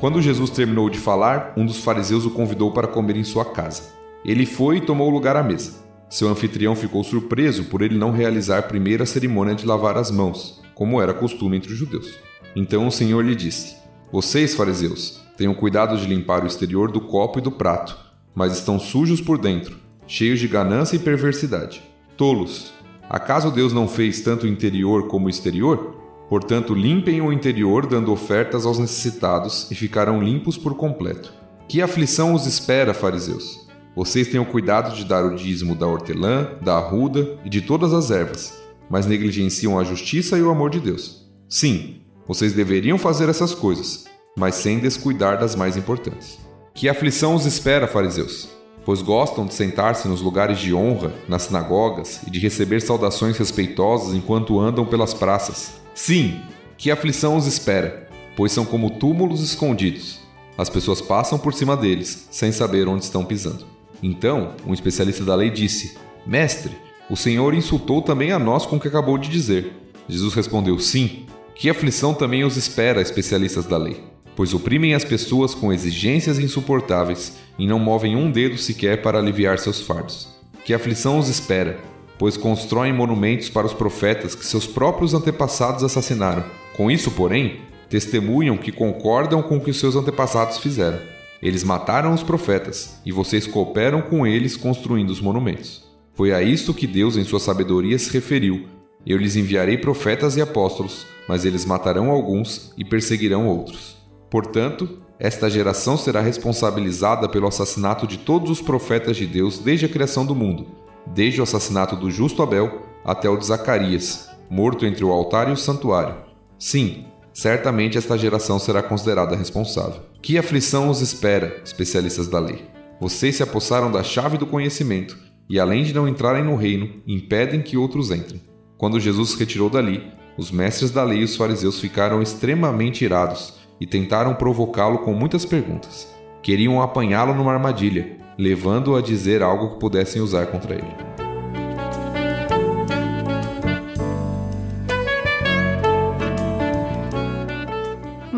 Quando Jesus terminou de falar, um dos fariseus o convidou para comer em sua casa. Ele foi e tomou lugar à mesa. Seu anfitrião ficou surpreso por ele não realizar primeiro a cerimônia de lavar as mãos, como era costume entre os judeus. Então o Senhor lhe disse: Vocês, fariseus, Tenham cuidado de limpar o exterior do copo e do prato, mas estão sujos por dentro, cheios de ganância e perversidade. Tolos! Acaso Deus não fez tanto o interior como o exterior? Portanto, limpem o interior dando ofertas aos necessitados e ficarão limpos por completo. Que aflição os espera, fariseus? Vocês tenham cuidado de dar o dízimo da hortelã, da arruda e de todas as ervas, mas negligenciam a justiça e o amor de Deus. Sim, vocês deveriam fazer essas coisas, mas sem descuidar das mais importantes. Que aflição os espera, fariseus? Pois gostam de sentar-se nos lugares de honra, nas sinagogas, e de receber saudações respeitosas enquanto andam pelas praças. Sim, que aflição os espera, pois são como túmulos escondidos. As pessoas passam por cima deles, sem saber onde estão pisando. Então, um especialista da lei disse: Mestre, o Senhor insultou também a nós com o que acabou de dizer. Jesus respondeu: Sim, que aflição também os espera, especialistas da lei pois oprimem as pessoas com exigências insuportáveis e não movem um dedo sequer para aliviar seus fardos. Que aflição os espera, pois constroem monumentos para os profetas que seus próprios antepassados assassinaram. Com isso, porém, testemunham que concordam com o que os seus antepassados fizeram. Eles mataram os profetas, e vocês cooperam com eles construindo os monumentos. Foi a isto que Deus, em sua sabedoria, se referiu. Eu lhes enviarei profetas e apóstolos, mas eles matarão alguns e perseguirão outros. Portanto, esta geração será responsabilizada pelo assassinato de todos os profetas de Deus desde a criação do mundo, desde o assassinato do justo Abel até o de Zacarias, morto entre o altar e o santuário. Sim, certamente esta geração será considerada responsável. Que aflição os espera, especialistas da lei? Vocês se apossaram da chave do conhecimento e, além de não entrarem no reino, impedem que outros entrem. Quando Jesus se retirou dali, os mestres da lei e os fariseus ficaram extremamente irados e tentaram provocá-lo com muitas perguntas. Queriam apanhá-lo numa armadilha, levando-o a dizer algo que pudessem usar contra ele.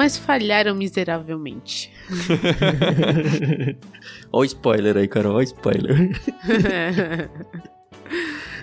mas falharam miseravelmente. Olha o spoiler aí, Carol, olha o spoiler.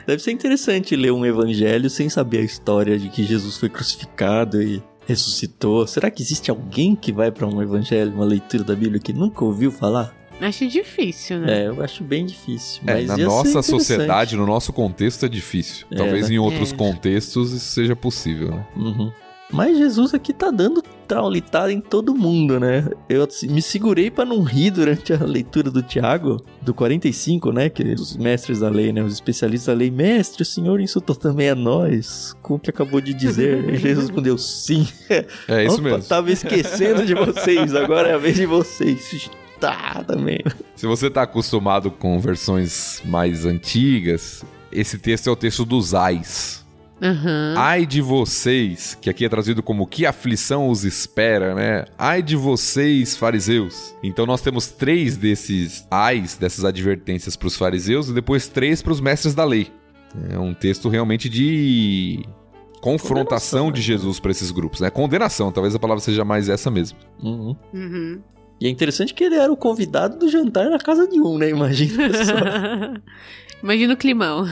Deve ser interessante ler um evangelho sem saber a história de que Jesus foi crucificado e ressuscitou. Será que existe alguém que vai para um evangelho, uma leitura da Bíblia que nunca ouviu falar? Acho difícil, né? É, eu acho bem difícil. É, na nossa sociedade, no nosso contexto, é difícil. É, Talvez né? em outros é. contextos isso seja possível, né? Uhum. Mas Jesus aqui tá dando traulitada em todo mundo, né? Eu me segurei para não rir durante a leitura do Tiago, do 45, né? Que os mestres da lei, né? Os especialistas da lei, mestre, o senhor insultou também a nós, com o que acabou de dizer. Jesus respondeu sim. É isso Opa, mesmo. Tava esquecendo de vocês, agora é a vez de vocês. Tá, também. Se você tá acostumado com versões mais antigas, esse texto é o texto dos ais Uhum. Ai de vocês, que aqui é traduzido como que aflição os espera, né? Ai de vocês, fariseus. Então nós temos três desses ais, dessas advertências para os fariseus e depois três para os mestres da lei. É um texto realmente de confrontação de né? Jesus para esses grupos, né? Condenação, talvez a palavra seja mais essa mesmo. Uhum. Uhum. E é interessante que ele era o convidado do jantar na casa de um, né? Imagina só. Imagina o climão.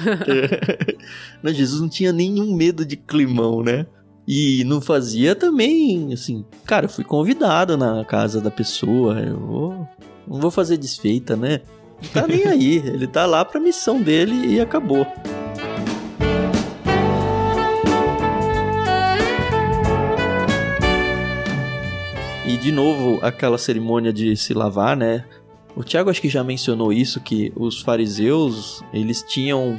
é. Jesus não tinha nenhum medo de climão, né? E não fazia também, assim, cara, eu fui convidado na casa da pessoa, eu vou, não vou fazer desfeita, né? Não tá nem aí, ele tá lá pra missão dele e acabou. E de novo, aquela cerimônia de se lavar, né? O Tiago acho que já mencionou isso, que os fariseus, eles tinham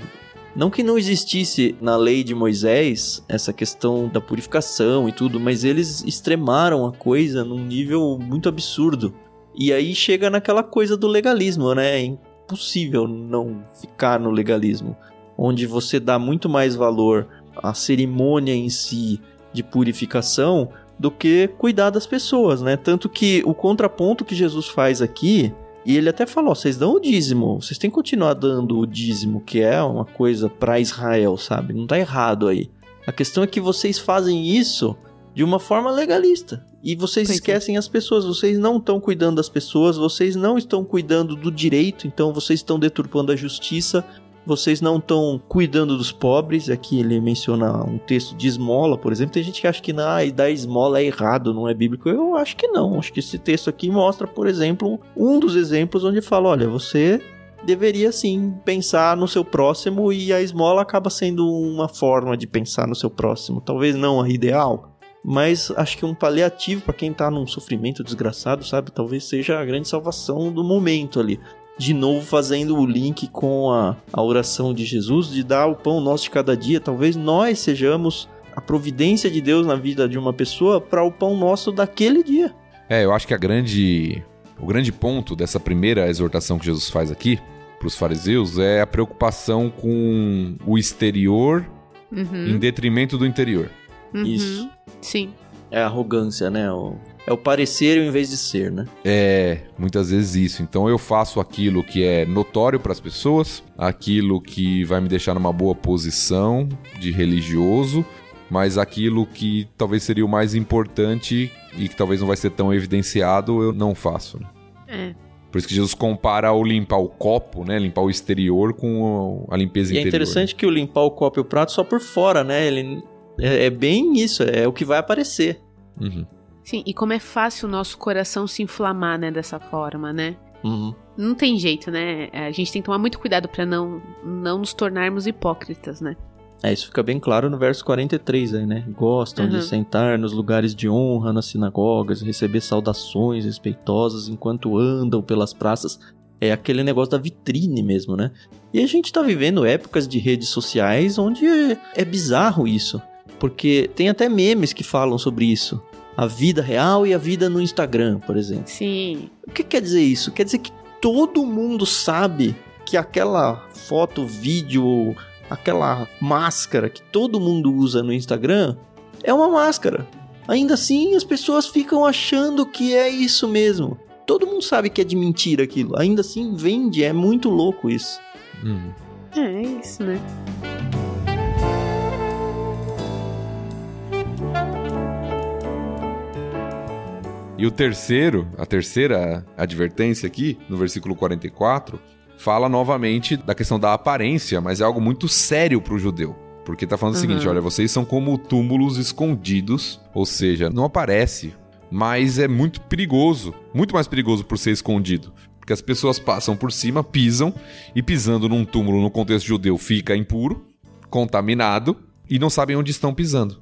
não que não existisse na lei de Moisés essa questão da purificação e tudo, mas eles extremaram a coisa num nível muito absurdo. E aí chega naquela coisa do legalismo, né? É impossível não ficar no legalismo, onde você dá muito mais valor à cerimônia em si de purificação do que cuidar das pessoas, né? Tanto que o contraponto que Jesus faz aqui e ele até falou: vocês dão o dízimo, vocês têm que continuar dando o dízimo, que é uma coisa para Israel, sabe? Não tá errado aí. A questão é que vocês fazem isso de uma forma legalista. E vocês é. esquecem as pessoas, vocês não estão cuidando das pessoas, vocês não estão cuidando do direito, então vocês estão deturpando a justiça, vocês não estão cuidando dos pobres. Aqui ele menciona um texto de esmola, por exemplo. Tem gente que acha que ah, dar esmola é errado, não é bíblico. Eu acho que não. Acho que esse texto aqui mostra, por exemplo, um dos exemplos onde fala: olha, você deveria sim pensar no seu próximo e a esmola acaba sendo uma forma de pensar no seu próximo. Talvez não a ideal, mas acho que um paliativo para quem tá num sofrimento desgraçado, sabe? Talvez seja a grande salvação do momento ali de novo fazendo o link com a, a oração de Jesus de dar o pão nosso de cada dia. Talvez nós sejamos a providência de Deus na vida de uma pessoa para o pão nosso daquele dia. É, eu acho que a grande, o grande ponto dessa primeira exortação que Jesus faz aqui para os fariseus é a preocupação com o exterior uhum. em detrimento do interior. Uhum. Isso. Sim. É arrogância, né? O é o parecer em vez de ser, né? É, muitas vezes isso. Então eu faço aquilo que é notório para as pessoas, aquilo que vai me deixar numa boa posição de religioso, mas aquilo que talvez seria o mais importante e que talvez não vai ser tão evidenciado, eu não faço. Né? É. Por isso que Jesus compara o limpar o copo, né? Limpar o exterior com a limpeza e interior. é interessante né? que o limpar o copo e o prato só por fora, né? Ele é, é bem isso, é o que vai aparecer. Uhum. Sim, e como é fácil o nosso coração se inflamar, né, dessa forma, né? Uhum. Não tem jeito, né? A gente tem que tomar muito cuidado para não, não nos tornarmos hipócritas, né? É, isso fica bem claro no verso 43 aí, né? Gostam Uhum. de sentar nos lugares de honra nas sinagogas, receber saudações respeitosas enquanto andam pelas praças. É aquele negócio da vitrine mesmo, né? E a gente tá vivendo épocas de redes sociais onde é, é bizarro isso. Porque tem até memes que falam sobre isso. A vida real e a vida no Instagram, por exemplo. Sim. O que quer dizer isso? Quer dizer que todo mundo sabe que aquela foto, vídeo, aquela máscara que todo mundo usa no Instagram é uma máscara. Ainda assim, as pessoas ficam achando que é isso mesmo. Todo mundo sabe que é de mentira aquilo. Ainda assim, vende. É muito louco isso. Uhum. É, é isso, né? E o terceiro, a terceira advertência aqui, no versículo 44, fala novamente da questão da aparência, mas é algo muito sério para o judeu. Porque tá falando o seguinte: Uhum. olha, vocês são como túmulos escondidos, ou seja, não aparece, mas é muito perigoso, muito mais perigoso por ser escondido. Porque as pessoas passam por cima, pisam, e pisando num túmulo no contexto judeu fica impuro, contaminado, e não sabem onde estão pisando.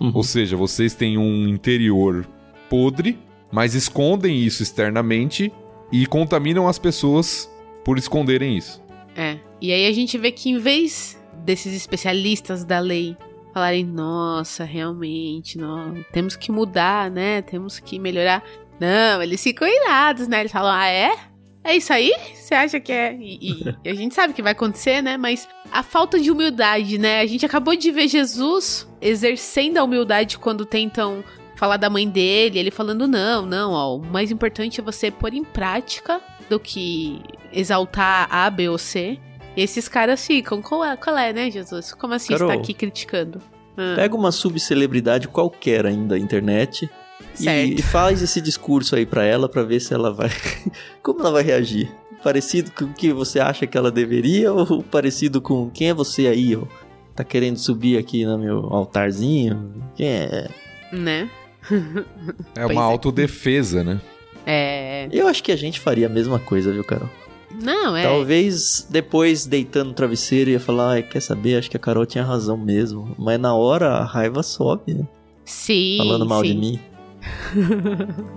Uhum. Ou seja, vocês têm um interior podre, mas escondem isso externamente e contaminam as pessoas por esconderem isso. É. E aí a gente vê que em vez desses especialistas da lei falarem, nossa, realmente, não, temos que mudar, né? Temos que melhorar. Não, eles ficam irados, né? Eles falam, ah, é? É isso aí? Você acha que é? E, e a gente sabe que vai acontecer, né? Mas a falta de humildade, né? A gente acabou de ver Jesus exercendo a humildade quando tentam falar da mãe dele, ele falando, não, não, ó, o mais importante é você pôr em prática do que exaltar A, B ou C. E esses caras ficam, qual é, qual é né, Jesus? Como assim Carol, tá aqui criticando? Ah, Pega uma subcelebridade qualquer ainda da internet e, certo. e faz esse discurso aí pra ela pra ver se ela vai. Como ela vai reagir? Parecido com o que você acha que ela deveria ou parecido com quem é você aí? ó? Tá querendo subir aqui no meu altarzinho? Quem é? Né? É uma é. autodefesa, né? É. Eu acho que a gente faria a mesma coisa, viu, Carol? Não, é. Talvez depois deitando no travesseiro ia falar, ai, quer saber? Acho que a Carol tinha razão mesmo. Mas na hora a raiva sobe, né? Sim. Falando mal sim. de mim.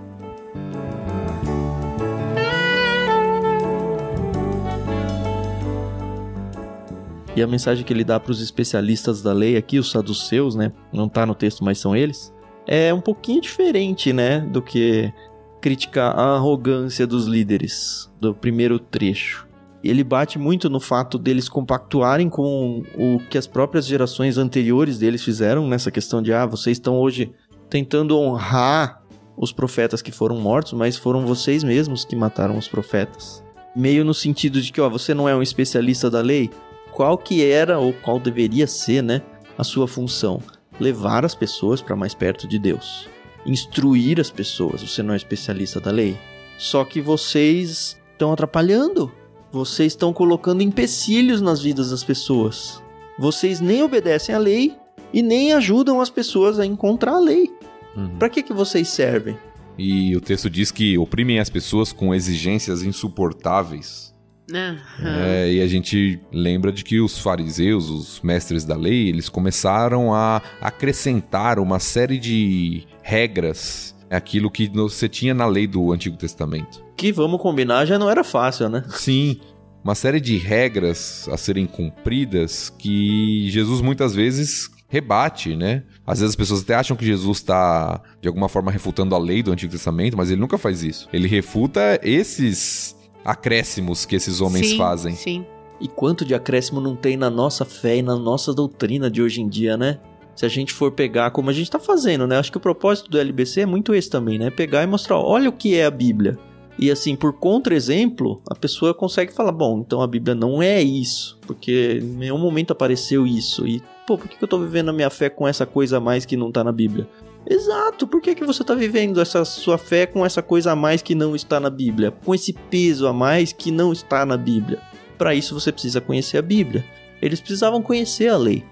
E a mensagem que ele dá para os especialistas da lei aqui, os saduceus, né? Não tá no texto, mas são eles. É um pouquinho diferente, né? Do que criticar a arrogância dos líderes do primeiro trecho. Ele bate muito no fato deles compactuarem com o que as próprias gerações anteriores deles fizeram nessa questão de ah, vocês estão hoje tentando honrar os profetas que foram mortos, mas foram vocês mesmos que mataram os profetas. Meio no sentido de que, ó, você não é um especialista da lei, qual que era ou qual deveria ser, né, a sua função? Levar as pessoas para mais perto de Deus. Instruir as pessoas, você não é especialista da lei. Só que vocês estão atrapalhando. Vocês estão colocando empecilhos nas vidas das pessoas. Vocês nem obedecem à lei e nem ajudam as pessoas a encontrar a lei. Uhum. Para que que vocês servem? E o texto diz que oprimem as pessoas com exigências insuportáveis. Aham. É, e a gente lembra de que os fariseus, os mestres da lei, eles começaram a acrescentar uma série de regras aquilo que você tinha na lei do Antigo Testamento. Que vamos combinar, já não era fácil, né? Sim, uma série de regras a serem cumpridas que Jesus muitas vezes rebate, né? Às vezes as pessoas até acham que Jesus está de alguma forma refutando a lei do Antigo Testamento, mas ele nunca faz isso. Ele refuta esses acréscimos que esses homens sim, fazem. Sim. E quanto de acréscimo não tem na nossa fé e na nossa doutrina de hoje em dia, né? Se a gente for pegar como a gente tá fazendo, né? Acho que o propósito do LBC é muito esse também, né? Pegar e mostrar, olha o que é a Bíblia. E assim, por contra-exemplo, a pessoa consegue falar, bom, então a Bíblia não é isso, porque em nenhum momento apareceu isso. E, pô, por que que eu tô vivendo a minha fé com essa coisa a mais que não tá na Bíblia? Exato, por que, que você tá vivendo essa sua fé com essa coisa a mais que não está na Bíblia? Com esse peso a mais que não está na Bíblia? Para isso você precisa conhecer a Bíblia. Eles precisavam conhecer a lei.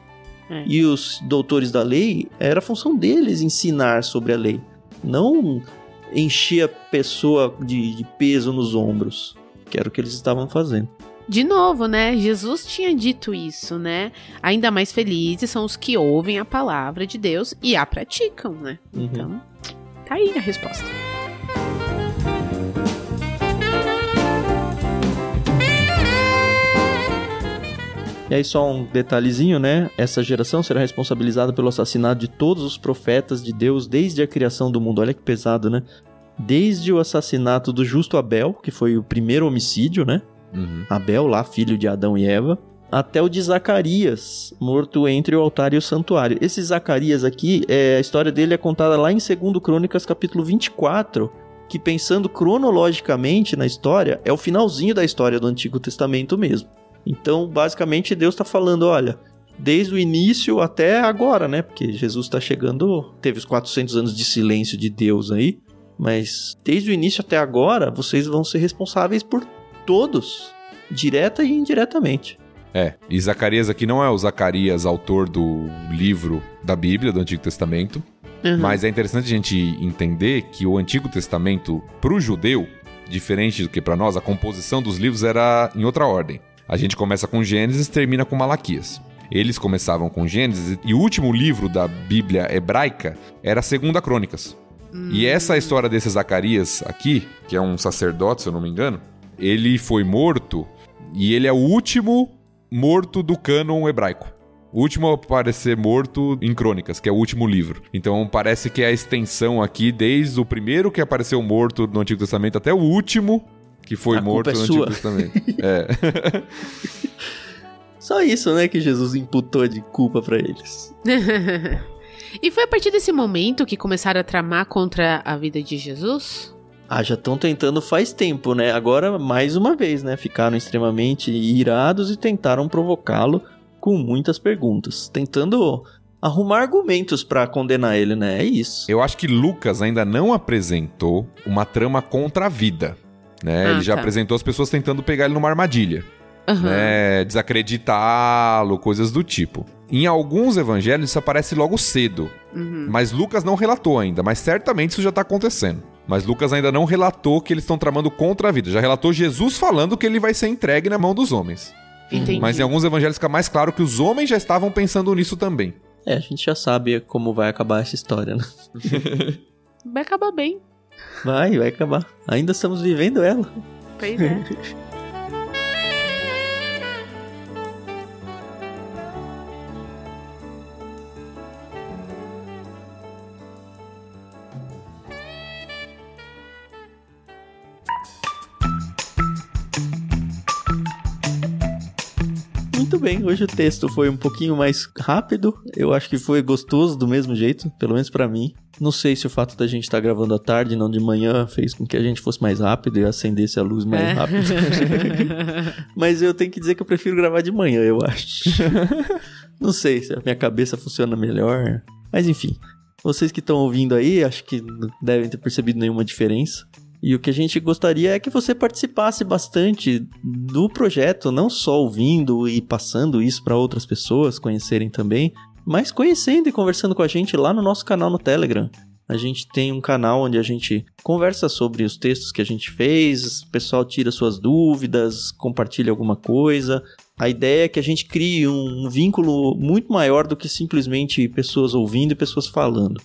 É. E os doutores da lei, era a função deles ensinar sobre a lei. Não encher a pessoa de, de peso nos ombros, que era o que eles estavam fazendo. De novo, né? Jesus tinha dito isso, né? Ainda mais felizes são os que ouvem a palavra de Deus e a praticam, né? Uhum. Então, tá aí a resposta. E aí só um detalhezinho, né? Essa geração será responsabilizada pelo assassinato de todos os profetas de Deus desde a criação do mundo. Olha que pesado, né? Desde o assassinato do justo Abel, que foi o primeiro homicídio, né? Uhum. Abel, lá filho de Adão e Eva, até o de Zacarias, morto entre o altar e o santuário. Esse Zacarias aqui, é, a história dele é contada lá em 2 Crônicas, capítulo 24, que pensando cronologicamente na história, é o finalzinho da história do Antigo Testamento mesmo. Então, basicamente, Deus está falando, olha, desde o início até agora, né? Porque Jesus está chegando, teve os 400 anos de silêncio de Deus aí, mas desde o início até agora, vocês vão ser responsáveis por todos, direta e indiretamente. É, e Zacarias aqui não é o Zacarias, autor do livro da Bíblia, do Antigo Testamento, Uhum. mas é interessante a gente entender que o Antigo Testamento, para o judeu, diferente do que para nós, a composição dos livros era em outra ordem. A gente começa com Gênesis e termina com Malaquias. Eles começavam com Gênesis e o último livro da Bíblia hebraica era a Segunda Crônicas. E essa história desse Zacarias aqui, que é um sacerdote, se eu não me engano, ele foi morto e ele é o último morto do cânon hebraico. O último a aparecer morto em Crônicas, que é o último livro. Então parece que é a extensão aqui, desde o primeiro que apareceu morto no Antigo Testamento até o último que foi A morto culpa é no sua. Antigo Testamento. É. Só isso, né, que Jesus imputou de culpa para eles. e foi a partir desse momento que começaram a tramar contra a vida de Jesus? Ah, já estão tentando faz tempo, né? Agora, mais uma vez, né? Ficaram extremamente irados e tentaram provocá-lo com muitas perguntas, tentando arrumar argumentos para condenar ele, né? É isso. Eu acho que Lucas ainda não apresentou uma trama contra a vida. Né? Ah, ele já tá. apresentou as pessoas tentando pegar ele numa armadilha. Aham. né, desacreditá-lo, coisas do tipo. Em alguns evangelhos isso aparece logo cedo, Uhum. mas Lucas não relatou ainda, mas certamente isso já está acontecendo. Mas Lucas ainda não relatou que eles estão tramando contra a vida, já relatou Jesus falando que ele vai ser entregue na mão dos homens. Entendi. Mas em alguns evangelhos fica mais claro que os homens já estavam pensando nisso também. É, a gente já sabe como vai acabar essa história, né? Vai acabar bem. Vai, vai acabar. Ainda estamos vivendo ela. Pois é. Muito bem, hoje o texto foi um pouquinho mais rápido. Eu acho que foi gostoso do mesmo jeito, pelo menos pra mim. Não sei se o fato da gente estar gravando à tarde, não de manhã, fez com que a gente fosse mais rápido e acendesse a luz mais É. rápido. Mas eu tenho que dizer que eu prefiro gravar de manhã, eu acho. não sei se a minha cabeça funciona melhor. Mas enfim, vocês que estão ouvindo aí, acho que não devem ter percebido nenhuma diferença. E o que a gente gostaria é que você participasse bastante do projeto, não só ouvindo e passando isso para outras pessoas conhecerem também, mas conhecendo e conversando com a gente lá no nosso canal no Telegram. A gente tem um canal onde a gente conversa sobre os textos que a gente fez, o pessoal tira suas dúvidas, compartilha alguma coisa. A ideia é que a gente crie um, vínculo muito maior do que simplesmente pessoas ouvindo e pessoas falando.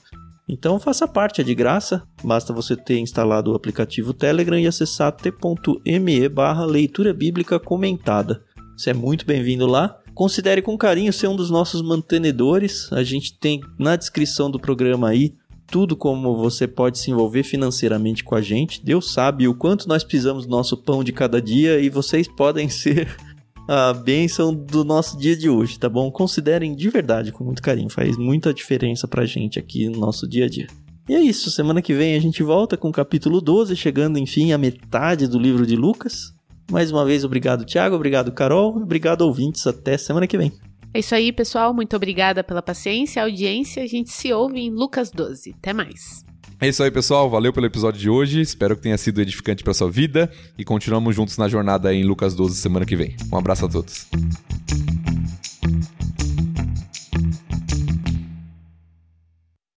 Então faça parte, é de graça, basta você ter instalado o aplicativo Telegram e acessar t.me barra leitura bíblica comentada. Você é muito bem-vindo lá. Considere com carinho ser um dos nossos mantenedores. A gente tem na descrição do programa aí tudo como você pode se envolver financeiramente com a gente. Deus sabe o quanto nós precisamos do nosso pão de cada dia e vocês podem ser a bênção do nosso dia de hoje, tá bom? Considerem de verdade, com muito carinho. Faz muita diferença pra gente aqui no nosso dia a dia. E é isso, semana que vem a gente volta com o capítulo 12, chegando enfim à metade do livro de Lucas. Mais uma vez, obrigado, Thiago, obrigado, Carol, obrigado, ouvintes. Até semana que vem. É isso aí, pessoal. Muito obrigada pela paciência, audiência. A gente se ouve em Lucas 12. Até mais. É isso aí, pessoal. Valeu pelo episódio de hoje. Espero que tenha sido edificante para sua vida e continuamos juntos na jornada em Lucas 12 semana que vem. Um abraço a todos.